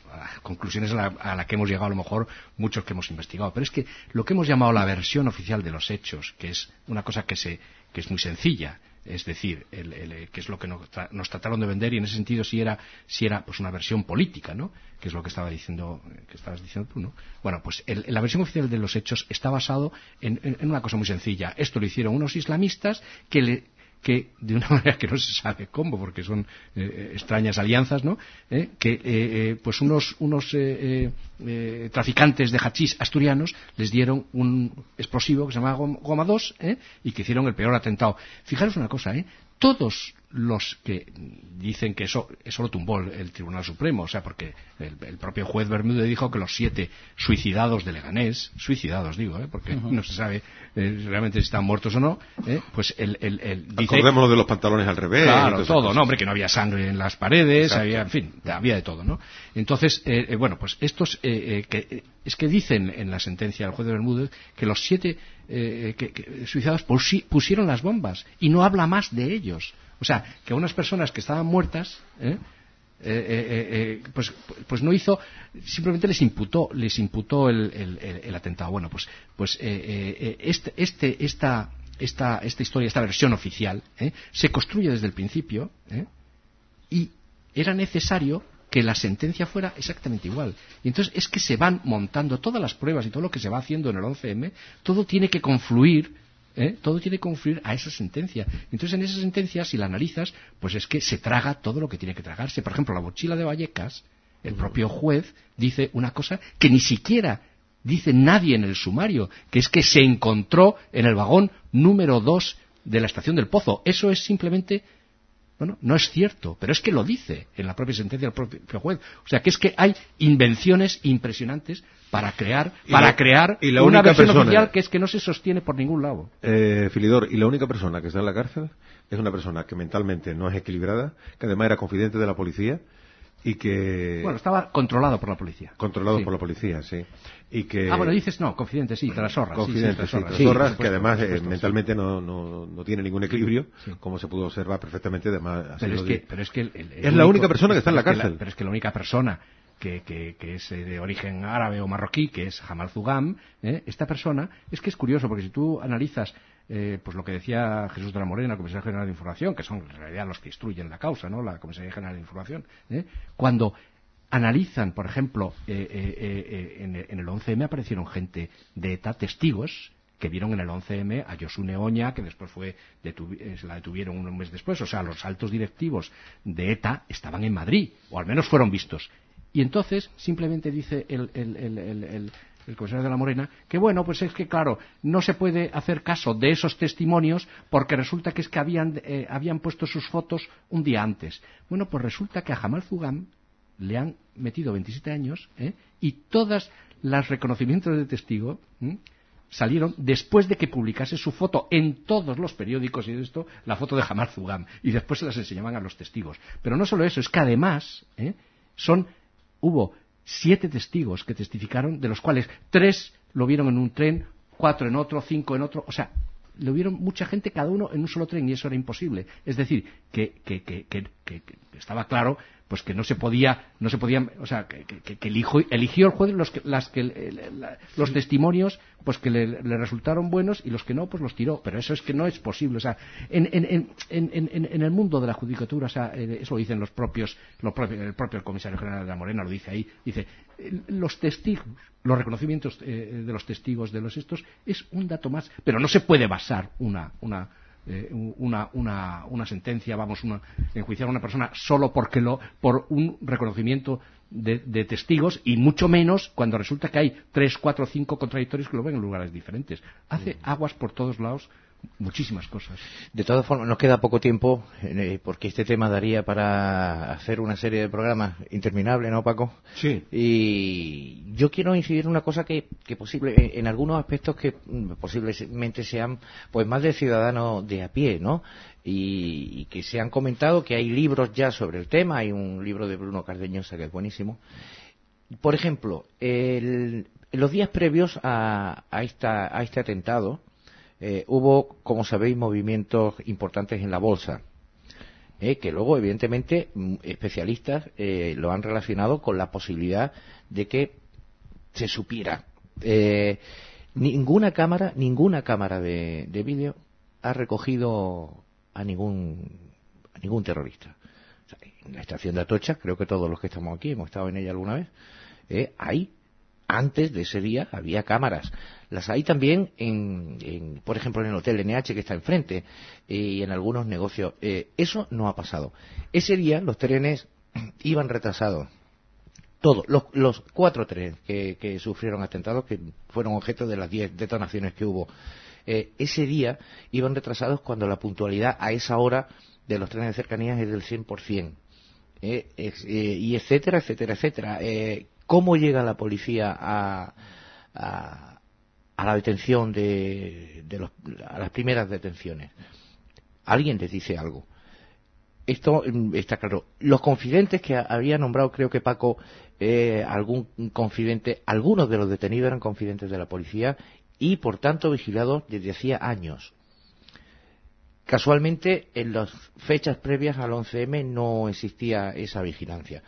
conclusiones a la, que hemos llegado a lo mejor muchos que hemos investigado, pero es que lo que hemos llamado la versión oficial de los hechos, que es una cosa que, se, que es muy sencilla, es decir, el, que es lo que nos, trataron de vender y en ese sentido si era, si era pues una versión política, ¿no? Que es lo que estaba diciendo, que estabas diciendo tú, ¿no? Bueno, pues la versión oficial de los hechos está basado en, una cosa muy sencilla. Esto lo hicieron unos islamistas que le, que de una manera que no se sabe cómo, porque son eh, extrañas alianzas, ¿no? Eh, que eh, pues unos, unos traficantes de hachís asturianos les dieron un explosivo que se llama Goma 2 y que hicieron el peor atentado. Fijaros una cosa, ¿eh? Todos los que dicen que eso, eso lo tumbó el, Tribunal Supremo, o sea, porque el, propio juez Bermúdez dijo que los siete suicidados de Leganés, suicidados digo, ¿eh? porque no se sabe eh, realmente si están muertos o no, ¿eh? pues el, el, dice... Acordémonos de los pantalones al revés. Claro, todo, ¿no? Hombre, que no había sangre en las paredes, había, en fin, había de todo, ¿no? Entonces, eh, bueno, pues estos, que, es que dicen en la sentencia del juez de Bermúdez que los siete suicidados pusieron las bombas y no habla más de ellos. O sea, que a unas personas que estaban muertas, ¿eh? Eh, eh, pues, pues no hizo, simplemente les imputó, les imputó el, atentado. Bueno, pues, pues este, este, esta, esta, esta historia, esta versión oficial, se construye desde el principio y era necesario que la sentencia fuera exactamente igual. Y entonces es que se van montando todas las pruebas y todo lo que se va haciendo en el 11M, todo tiene que confluir ¿eh? todo tiene que confluir a esa sentencia. Entonces, en esa sentencia, si la analizas, pues es que se traga todo lo que tiene que tragarse. Por ejemplo, la mochila de Vallecas, el propio juez dice una cosa que ni siquiera dice nadie en el sumario, que es que se encontró en el vagón número 2 de la estación del Pozo. Eso es simplemente bueno, no es cierto, pero es que lo dice en la propia sentencia del propio juez. O sea, que es que hay invenciones impresionantes para crear, para crear una versión oficial que es que no se sostiene por ningún lado. Eh, Filidor, y la única persona que está en la cárcel es una persona que mentalmente no es equilibrada, que además era confidente de la policía y que bueno estaba controlado por la policía. Controlado por la policía sí. Y que ah bueno dices no confidente sí tras zorras confidente sí, sí, zorras, que además eh, mentalmente no, no, no, tiene ningún equilibrio como se pudo observar perfectamente además pero es, que, pero es que es la única persona que está en la cárcel. pero es que la única persona que, es de origen árabe o marroquí, que es Jamal Zugam, ¿eh? esta persona, es que es curioso, porque si tú analizas eh, pues lo que decía Jesús de la Morena, Comisario General de Información, que son en realidad los que instruyen la causa, ¿no? La Comisaría General de Información, ¿eh? cuando analizan, por ejemplo, en, el 11M aparecieron gente de ETA, testigos, que vieron en el 11M a Josune Oña, que después fue se la detuvieron un mes después. O sea, los altos directivos de ETA estaban en Madrid, o al menos fueron vistos. Y entonces simplemente dice el, el, comisario de la Morena, que bueno, pues es que claro, no se puede hacer caso de esos testimonios porque resulta que es que habían, eh, habían puesto sus fotos un día antes. Bueno, pues resulta que a Jamal Zugam le han metido 27 años ¿eh? y todas las reconocimientos de testigo salieron después de que publicase su foto en todos los periódicos y esto, la foto de Jamal Zugam, y después se las enseñaban a los testigos. Pero no solo eso, es que además ¿eh? son hubo siete testigos que testificaron, de los cuales tres lo vieron en un tren, cuatro en otro, cinco en otro, o sea, lo vieron mucha gente cada uno en un solo tren y eso era imposible. Es decir, que, que, que, que estaba claro pues que no se podía, no se podían, o sea, que, eligió, eligió, el juez los, que, las que, los testimonios, pues que le, resultaron buenos y los que no, pues los tiró. Pero eso es que no es posible. O sea, en, en, en, en el mundo de la judicatura, o sea, eh, eso lo dicen los propios, los propios, el propio comisario general de la Morena lo dice ahí, dice, los testigos, los reconocimientos eh, de los testigos de los estos es un dato más, pero no se puede basar una, una eh, una, una, una, sentencia, vamos, una, enjuiciar a una persona solo porque lo, por un reconocimiento de, de, testigos y mucho menos cuando resulta que hay tres, cuatro, cinco contradictorios que lo ven en lugares diferentes. Hace aguas por todos lados muchísimas cosas. De todas formas, nos queda poco tiempo, eh, porque este tema daría para hacer una serie de programas interminables, ¿no, Paco? Sí. Y yo quiero incidir en una cosa que, que posible, en algunos aspectos que mm, posiblemente sean, pues, más de ciudadanos de a pie, ¿no? Y, que se han comentado que hay libros ya sobre el tema, hay un libro de Bruno Cardeñosa que es buenísimo. Por ejemplo, en los días previos a, a, esta, a este atentado, eh, hubo, como sabéis, movimientos importantes en la bolsa, eh, que luego, evidentemente, mm, especialistas eh, lo han relacionado con la posibilidad de que se supiera. ninguna cámara, ninguna cámara de, vídeo ha recogido a ningún, a ningún terrorista. en la estación de Atocha, creo que todos los que estamos aquí hemos estado en ella alguna vez, hay antes de ese día había cámaras. Las hay también, en, por ejemplo, en el Hotel NH que está enfrente y en algunos negocios. Eh, eso no ha pasado. Ese día los trenes iban retrasados. Todos, los, cuatro trenes que, sufrieron atentados, que fueron objeto de las diez detonaciones que hubo, eh, ese día iban retrasados cuando la puntualidad a esa hora de los trenes de cercanías es del 100%. Eh, y etcétera, etcétera, etcétera. ¿Cómo llega la policía a, la detención de, a las primeras detenciones? Alguien les dice algo. Esto mm, está claro. Los confidentes que había nombrado, creo que Paco, eh, algún confidente, algunos de los detenidos eran confidentes de la policía y, por tanto, vigilados desde hacía años. Casualmente, en las fechas previas al 11M no existía esa vigilancia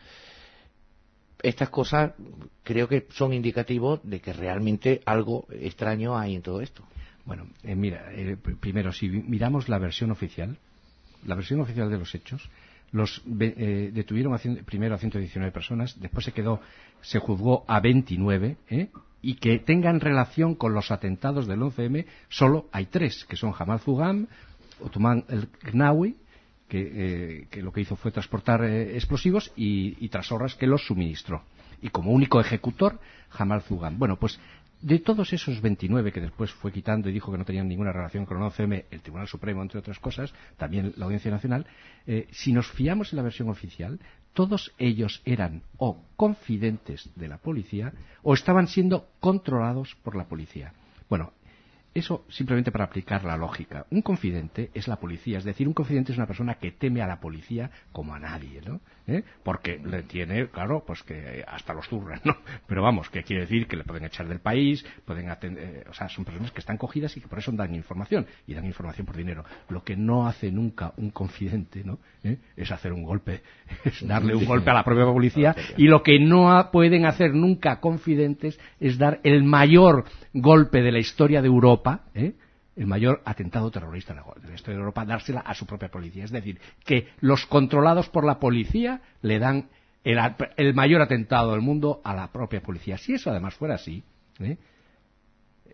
estas cosas creo que son indicativos de que realmente algo extraño hay en todo esto. Bueno, eh, mira, eh, primero, si miramos la versión oficial, la versión oficial de los hechos, los eh, detuvieron primero a 119 personas, después se quedó, se juzgó a 29, y que tengan relación con los atentados del 11M, solo hay tres, que son Jamal Zugam, Otumán el Gnawi eh, que, lo que hizo fue transportar eh, explosivos y, y Trasorras que los suministró. Y como único ejecutor, Jamal Zugan. Bueno, pues de todos esos 29 que después fue quitando y dijo que no tenían ninguna relación con el 11M, el Tribunal Supremo, entre otras cosas, también la Audiencia Nacional, eh, si nos fiamos en la versión oficial, todos ellos eran o confidentes de la policía o estaban siendo controlados por la policía. Bueno, eso simplemente para aplicar la lógica. Un confidente es la policía, es decir, un confidente es una persona que teme a la policía como a nadie, ¿no? ¿Eh? Porque le tiene, claro, pues que hasta los zurran, ¿no? Pero vamos, que quiere decir que le pueden echar del país, pueden atender, eh, o sea, son personas que están cogidas y que por eso dan información, y dan información por dinero. Lo que no hace nunca un confidente, ¿no? ¿Eh? Es hacer un golpe, es darle un golpe a la propia policía, y lo que no pueden hacer nunca confidentes es dar el mayor golpe de la historia de Europa ¿eh? el mayor atentado terrorista de la historia de Europa, dársela a su propia policía. Es decir, que los controlados por la policía le dan el, mayor atentado del mundo a la propia policía. Si eso además fuera así, ¿eh?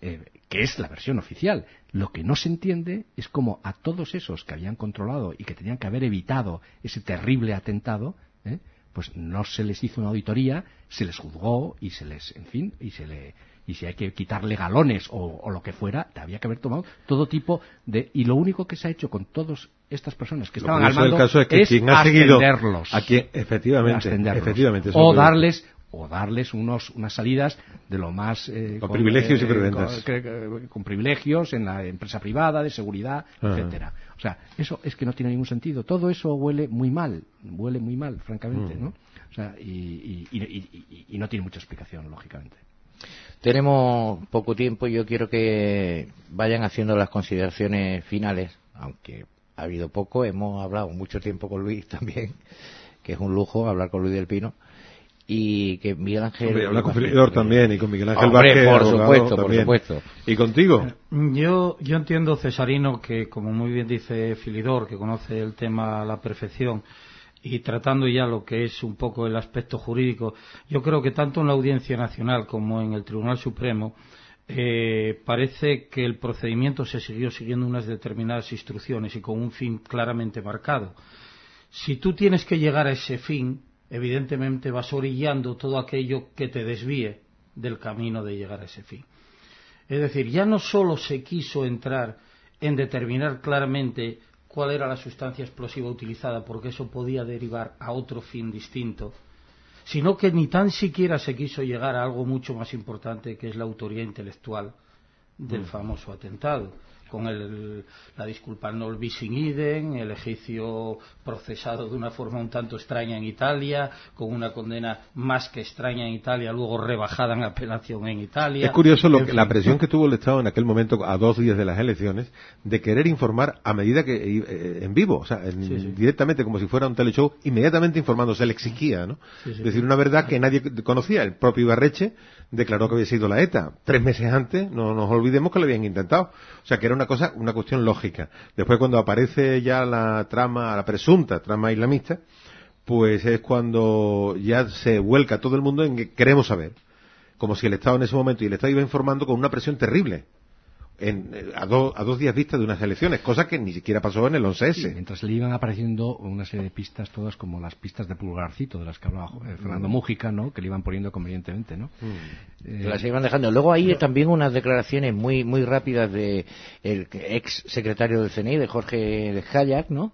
Eh, que es la versión oficial, lo que no se entiende es cómo a todos esos que habían controlado y que tenían que haber evitado ese terrible atentado, pues no se les hizo una auditoría, se les juzgó y se les, en fin, y se le y si hay que quitarle galones o, lo que fuera, había que haber tomado todo tipo de... Y lo único que se ha hecho con todas estas personas que estaban al mando es, que quien ha ascenderlos. A quien, efectivamente, efectivamente o darles o darles unos, unas salidas de lo más eh, con, privilegios y eh, con, con, privilegios en la empresa privada de seguridad etcétera. O sea eso es que no tiene ningún sentido. Todo eso huele muy mal huele muy mal francamente mm. no o sea y, y no tiene mucha explicación lógicamente tenemos poco tiempo y yo quiero que vayan haciendo las consideraciones finales, aunque ha habido poco, hemos hablado mucho tiempo con Luis también. que es un lujo hablar con Luis del Pino y que Miguel Ángel... Hombre, habla con Filidor también y con Miguel Ángel Hombre, Vázquez, por supuesto, por supuesto. ¿Y contigo? Yo, yo entiendo, Cesarino, que como muy bien dice Filidor, que conoce el tema a la perfección, y tratando ya lo que es un poco el aspecto jurídico, yo creo que tanto en la Audiencia Nacional como en el Tribunal Supremo eh, parece que el procedimiento se siguió siguiendo unas determinadas instrucciones y con un fin claramente marcado. Si tú tienes que llegar a ese fin, evidentemente vas orillando todo aquello que te desvíe del camino de llegar a ese fin. Es decir, ya no solo se quiso entrar en determinar claramente cuál era la sustancia explosiva utilizada, porque eso podía derivar a otro fin distinto, sino que ni tan siquiera se quiso llegar a algo mucho más importante, que es la autoría intelectual del famoso atentado con el, la disculpa al non bis in idem, el egipcio procesado de una forma un tanto extraña en Italia, con una condena más que extraña en Italia, luego rebajada en apelación en Italia. Es curioso lo que, la presión que tuvo el Estado en aquel momento, a dos días de las elecciones, de querer informar a medida que eh, en vivo, o sea, en- Sí, sí. directamente como si fuera un teleshow, inmediatamente informándose, se le exigía, ¿no? Sí, sí. Decir una verdad que nadie conocía. El propio Ibarreche declaró que había sido la ETA. Tres meses antes, no nos olvidemos que lo habían intentado. O sea, que era una cosa, una cuestión lógica. Después, cuando aparece ya la trama, la presunta trama islamista, pues es cuando ya se vuelca todo el mundo en que queremos saber. Como si el Estado en ese momento, y el Estado iba informando con una presión terrible. En, eh, a, do- a dos días vista de unas elecciones, cosa que ni siquiera pasó en el 11S. Sí, mientras le iban apareciendo una serie de pistas, todas como las pistas de Pulgarcito, de las que hablaba eh, Fernando Mm. Mújica, ¿no? Que le iban poniendo convenientemente, ¿no? Eh, Se las iban dejando. Luego hay también unas declaraciones muy muy rápidas de el ex secretario del CNI, de Jorge Hayak, ¿no?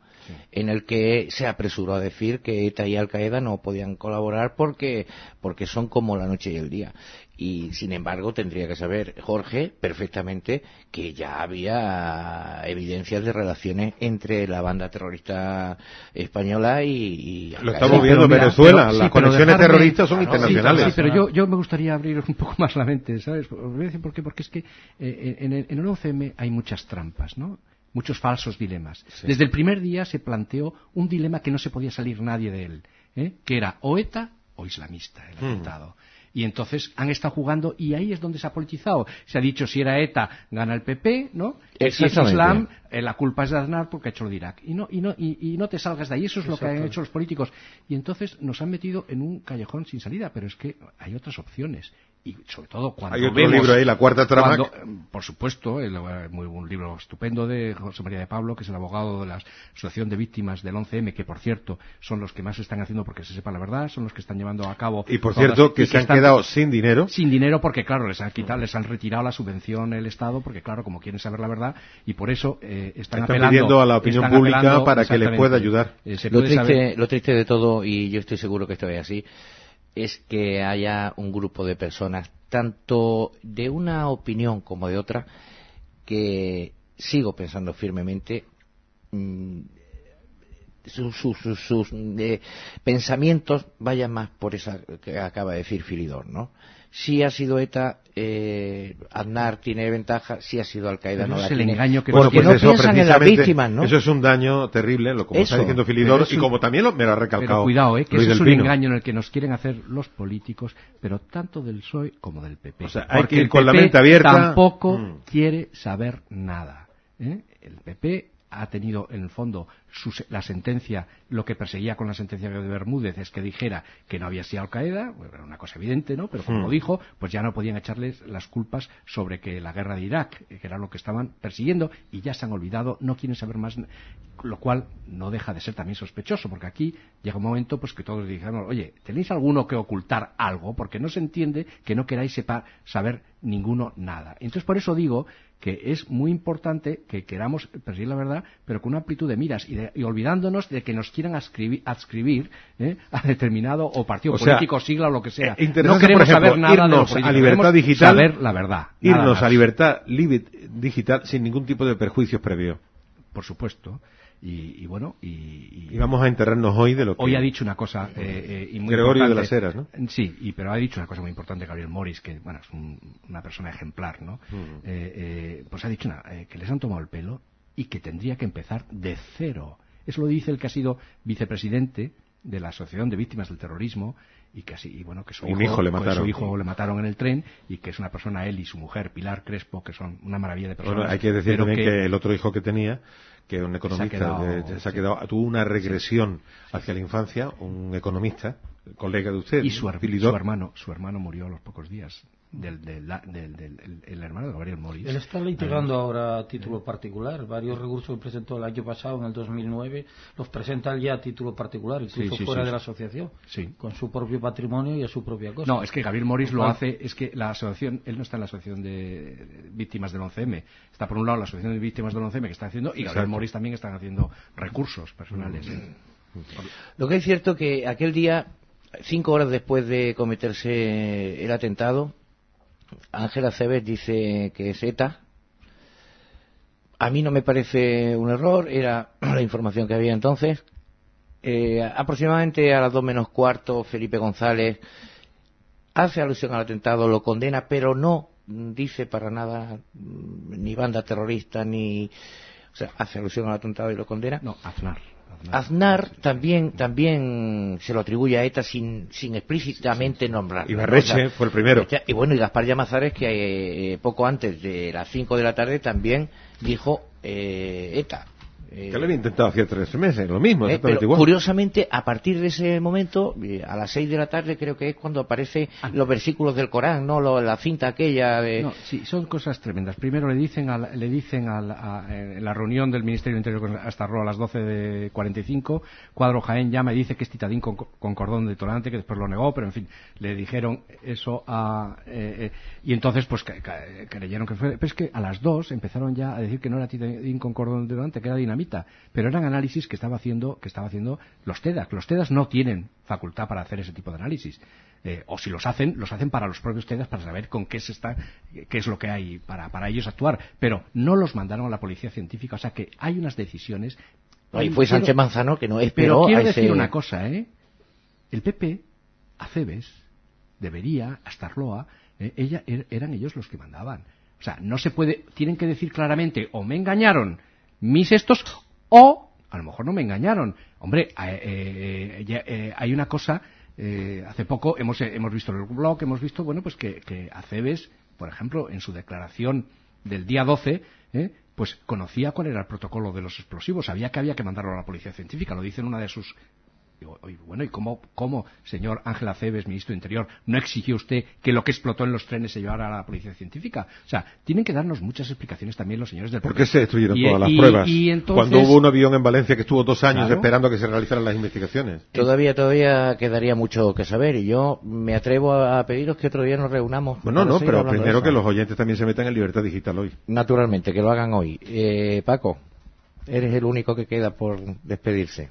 En el que se apresuró a decir que ETA y Al Qaeda no podían colaborar porque porque son como la noche y el día. Y sin embargo tendría que saber Jorge perfectamente que ya había evidencias de relaciones entre la banda terrorista española y, Lo estamos viendo en Venezuela. pero- sí, Las pero conexiones dejarme- terroristas son Claro, sí, internacionales. Sí, pero yo, yo me gustaría abrir un poco más la mente, ¿sabes? Os voy a decir por qué. Porque es que eh, en, el, en el 11M hay muchas trampas, ¿no? Muchos falsos dilemas. Desde el primer día se planteó un dilema que no se podía salir nadie de él, ¿eh? que era o ETA o islamista el atentado. Y entonces han estado jugando y ahí es donde se ha politizado. Se ha dicho si era ETA gana el PP, ¿no? Y si es. Islam eh, la culpa es de Aznar porque ha hecho lo de Irak. Y no, y no, y, y no te salgas de ahí. Eso es lo que han hecho los políticos. Y entonces nos han metido en un callejón sin salida. Pero es que hay otras opciones. Y sobre todo cuando Hay otro vemos- libro ahí, La Cuarta Trama, cuando, por supuesto, el, eh, muy, un libro estupendo de José María de Pablo, que es el abogado de la Asociación de Víctimas del 11M, que por cierto son los que más están haciendo porque se sepa la verdad, son los que están llevando a cabo. Y por todas- cierto, que se han están- quedado sin dinero. sin dinero porque claro les han quitado les han retirado la subvención el estado porque claro como quieren saber la verdad y por eso eh, están, Están apelando pidiendo a la opinión pública para que les pueda ayudar. Eh, lo triste, saber- lo triste de todo, y yo estoy seguro que esto es así, es que haya un grupo de personas, tanto de una opinión como de otra, que sigo pensando firmemente, mm, sus, sus- eh, pensamientos vayan más por esa que acaba de decir Filidor, ¿no? Si ha sido ETA, eh, Aznar tiene ventaja, si ha sido Al Qaeda no la es el tiene. engaño que no pues eso piensan en las víctimas, ¿no? Eso es un daño terrible, lo como está diciendo Filidor, y como también lo, me lo ha recalcado. Pero cuidado, ¿eh? que Luis eso es un Pino. engaño en el que nos quieren hacer los políticos, pero tanto del PSOE como del PP. O sea, hay Porque que ir el con la mente abierta. Tampoco Mm. quiere saber nada. ¿eh? El PP ha tenido, en el fondo, su la sentencia, lo que perseguía con la sentencia de Bermúdez es que dijera que no había sido Al Qaeda, bueno, era una cosa evidente, ¿no? Pero como Mm. dijo, pues ya no podían echarles las culpas sobre que la guerra de Irak, que era lo que estaban persiguiendo, y ya se han olvidado, no quieren saber más, lo cual no deja de ser también sospechoso, porque aquí llega un momento pues que todos digamos, oye, ¿tenéis alguno que ocultar algo? Porque no se entiende que no queráis sepa- saber ninguno nada. Entonces por eso digo que es muy importante que queramos perseguir la verdad, pero con una amplitud de miras y, de- y olvidándonos de que nos quieran adscribir, adscribir, ¿eh? a determinado o partido O sea, político, sigla o lo que sea. eh, no queremos por ejemplo, saber nada de lo irnos a libertad digital, saber la verdad. nada Irnos más. a libertad libre digital sin ningún tipo de perjuicios previos. Por supuesto. Y, y bueno, y, y- Y vamos a enterrarnos hoy de lo que... Hoy ha dicho una cosa eh, eh, y muy Gregorio de las Heras, ¿no? Sí, y, pero ha dicho una cosa muy importante Gabriel Morris, que bueno, es un- una persona ejemplar, ¿no? Mm. Eh, eh, pues ha dicho una- eh, que les han tomado el pelo y que tendría que empezar de cero. Eso lo dice el que ha sido vicepresidente de la Asociación de Víctimas del Terrorismo y que así, y bueno, que su hijo, hijo le pues, mataron. su hijo le mataron en el tren y que es una persona, él y su mujer, Pilar Crespo, que son una maravilla de personas. Bueno, hay que decir también que... el otro hijo que tenía, que un economista, quedado- de- se ha quedado, tuvo una regresión hacia la infancia, un economista, colega de usted, y su, her- su hermano, su hermano murió a los pocos días. Del, del, del- del- el, hermano de Gabriel Moris. Él está litigando ahora a título particular. Varios recursos que presentó el año pasado, en el 2009, los presenta él ya a título particular, incluso Sí, sí, fuera sí, de la asociación, Sí. con su propio patrimonio y a su propia cosa. No, es que Gabriel Moris lo hace, es que la asociación, él no está en la asociación de víctimas del 11M, está por un lado la asociación de víctimas del 11M que está haciendo y Gabriel Exacto. Moris también están haciendo recursos personales. Lo que es cierto que aquel día, cinco horas después de cometerse el atentado, Ángela Cebes dice que es ETA. A mí no me parece un error, era la información que había entonces. Eh, aproximadamente a las dos menos cuarto, Felipe González hace alusión al atentado, lo condena, pero no dice para nada mm, ni banda terrorista, ni. O sea, hace alusión al atentado y lo condena. No, Aznar. Aznar también, también se lo atribuye a ETA sin, sin explícitamente nombrarlo. Ibarreche ¿no? O sea, fue el primero. Y bueno, y Gaspar Llamazares, que eh, poco antes de las 5 de la tarde también dijo eh, ETA. Eh, Que lo había intentado hacía tres meses, lo mismo, eh, pero igual. curiosamente, a partir de ese momento, eh, a las 6 de la tarde creo que es cuando aparecen los versículos del Corán, ¿no? Lo- la cinta aquella de... No, sí, son cosas tremendas. Primero le dicen, al- le dicen al- a- en la reunión del Ministerio del Interior con Astarro a las 12 de 45, Cuadro Jaén llama y dice que es titadín con, con cordón detonante, que después lo negó, pero en fin, le dijeron eso a... eh, eh, y entonces pues creyeron que fue... Pero es que a las 2 empezaron ya a decir que no era titadín con cordón detonante, que era dinamita, pero eran análisis que estaba haciendo, que estaba haciendo los TEDAS. Los TEDAS no tienen facultad para hacer ese tipo de análisis. Eh, o si los hacen, los hacen para los propios TEDAS para saber con qué se está, qué es lo que hay para, para ellos actuar. Pero no los mandaron a la policía científica. O sea que hay unas decisiones. Ahí fue Quiero- Sánchez Manzano que no Pero esperó quiero a ese... decir una cosa, ¿eh? El PP, Aceves, debería, Astarloa, eh, ella, er- eran ellos los que mandaban. O sea, no se puede, tienen que decir claramente, o me engañaron mis estos, o a lo mejor no me engañaron. Hombre, eh, eh, eh, hay una cosa, hace poco hemos, hemos visto en el blog, hemos visto, bueno, pues que, que Aceves, por ejemplo, en su declaración del día 12, ¿eh? pues conocía cuál era el protocolo de los explosivos, sabía que había que mandarlo a la policía científica, lo dice en una de sus Digo, oye, bueno, ¿y cómo, cómo, señor Ángel Aceves, ministro de Interior, no exigió usted que lo que explotó en los trenes se llevara a la policía científica? O sea, tienen que darnos muchas explicaciones también los señores del ¿Por qué se destruyeron Y- todas las y- pruebas? y entonces- Cuando hubo un avión en Valencia que estuvo dos años Claro. esperando a que se realizaran las investigaciones. Todavía, todavía quedaría mucho que saber y yo me atrevo a pediros que otro día nos reunamos. Bueno, no, pero primero que los oyentes también se metan en libertad digital hoy. Naturalmente, que lo hagan hoy. Eh, Paco, eres el único que queda por despedirse.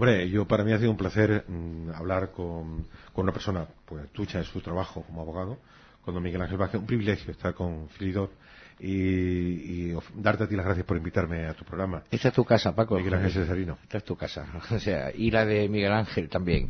Hombre, yo para mí ha sido un placer mm, hablar con, con una persona pues tucha en su trabajo como abogado, con don Miguel Ángel Vázquez. Un privilegio estar con Filidor y, y of- darte a ti las gracias por invitarme a tu programa. Esta es tu casa, Paco. Miguel Ángel Cesarino. Esta es tu casa. O sea, y la de Miguel Ángel también.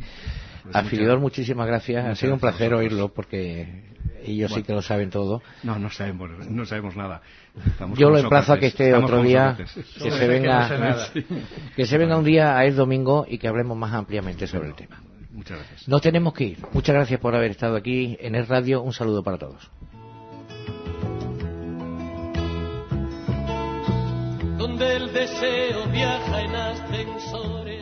Pues a muchas- Filidor, muchísimas gracias. Ha muchas sido un placer oírlo porque ellos sí Bueno. que lo saben todo. No, no sabemos, no sabemos nada. Estamos Yo lo emplazo a que esté estamos otro día, que se eso que venga, no que se venga un día a el domingo y que hablemos más ampliamente sobre el tema. Muchas gracias. Nos tenemos que ir. Muchas gracias por haber estado aquí en el radio. Un saludo para todos. donde el deseo viaja en ascensores.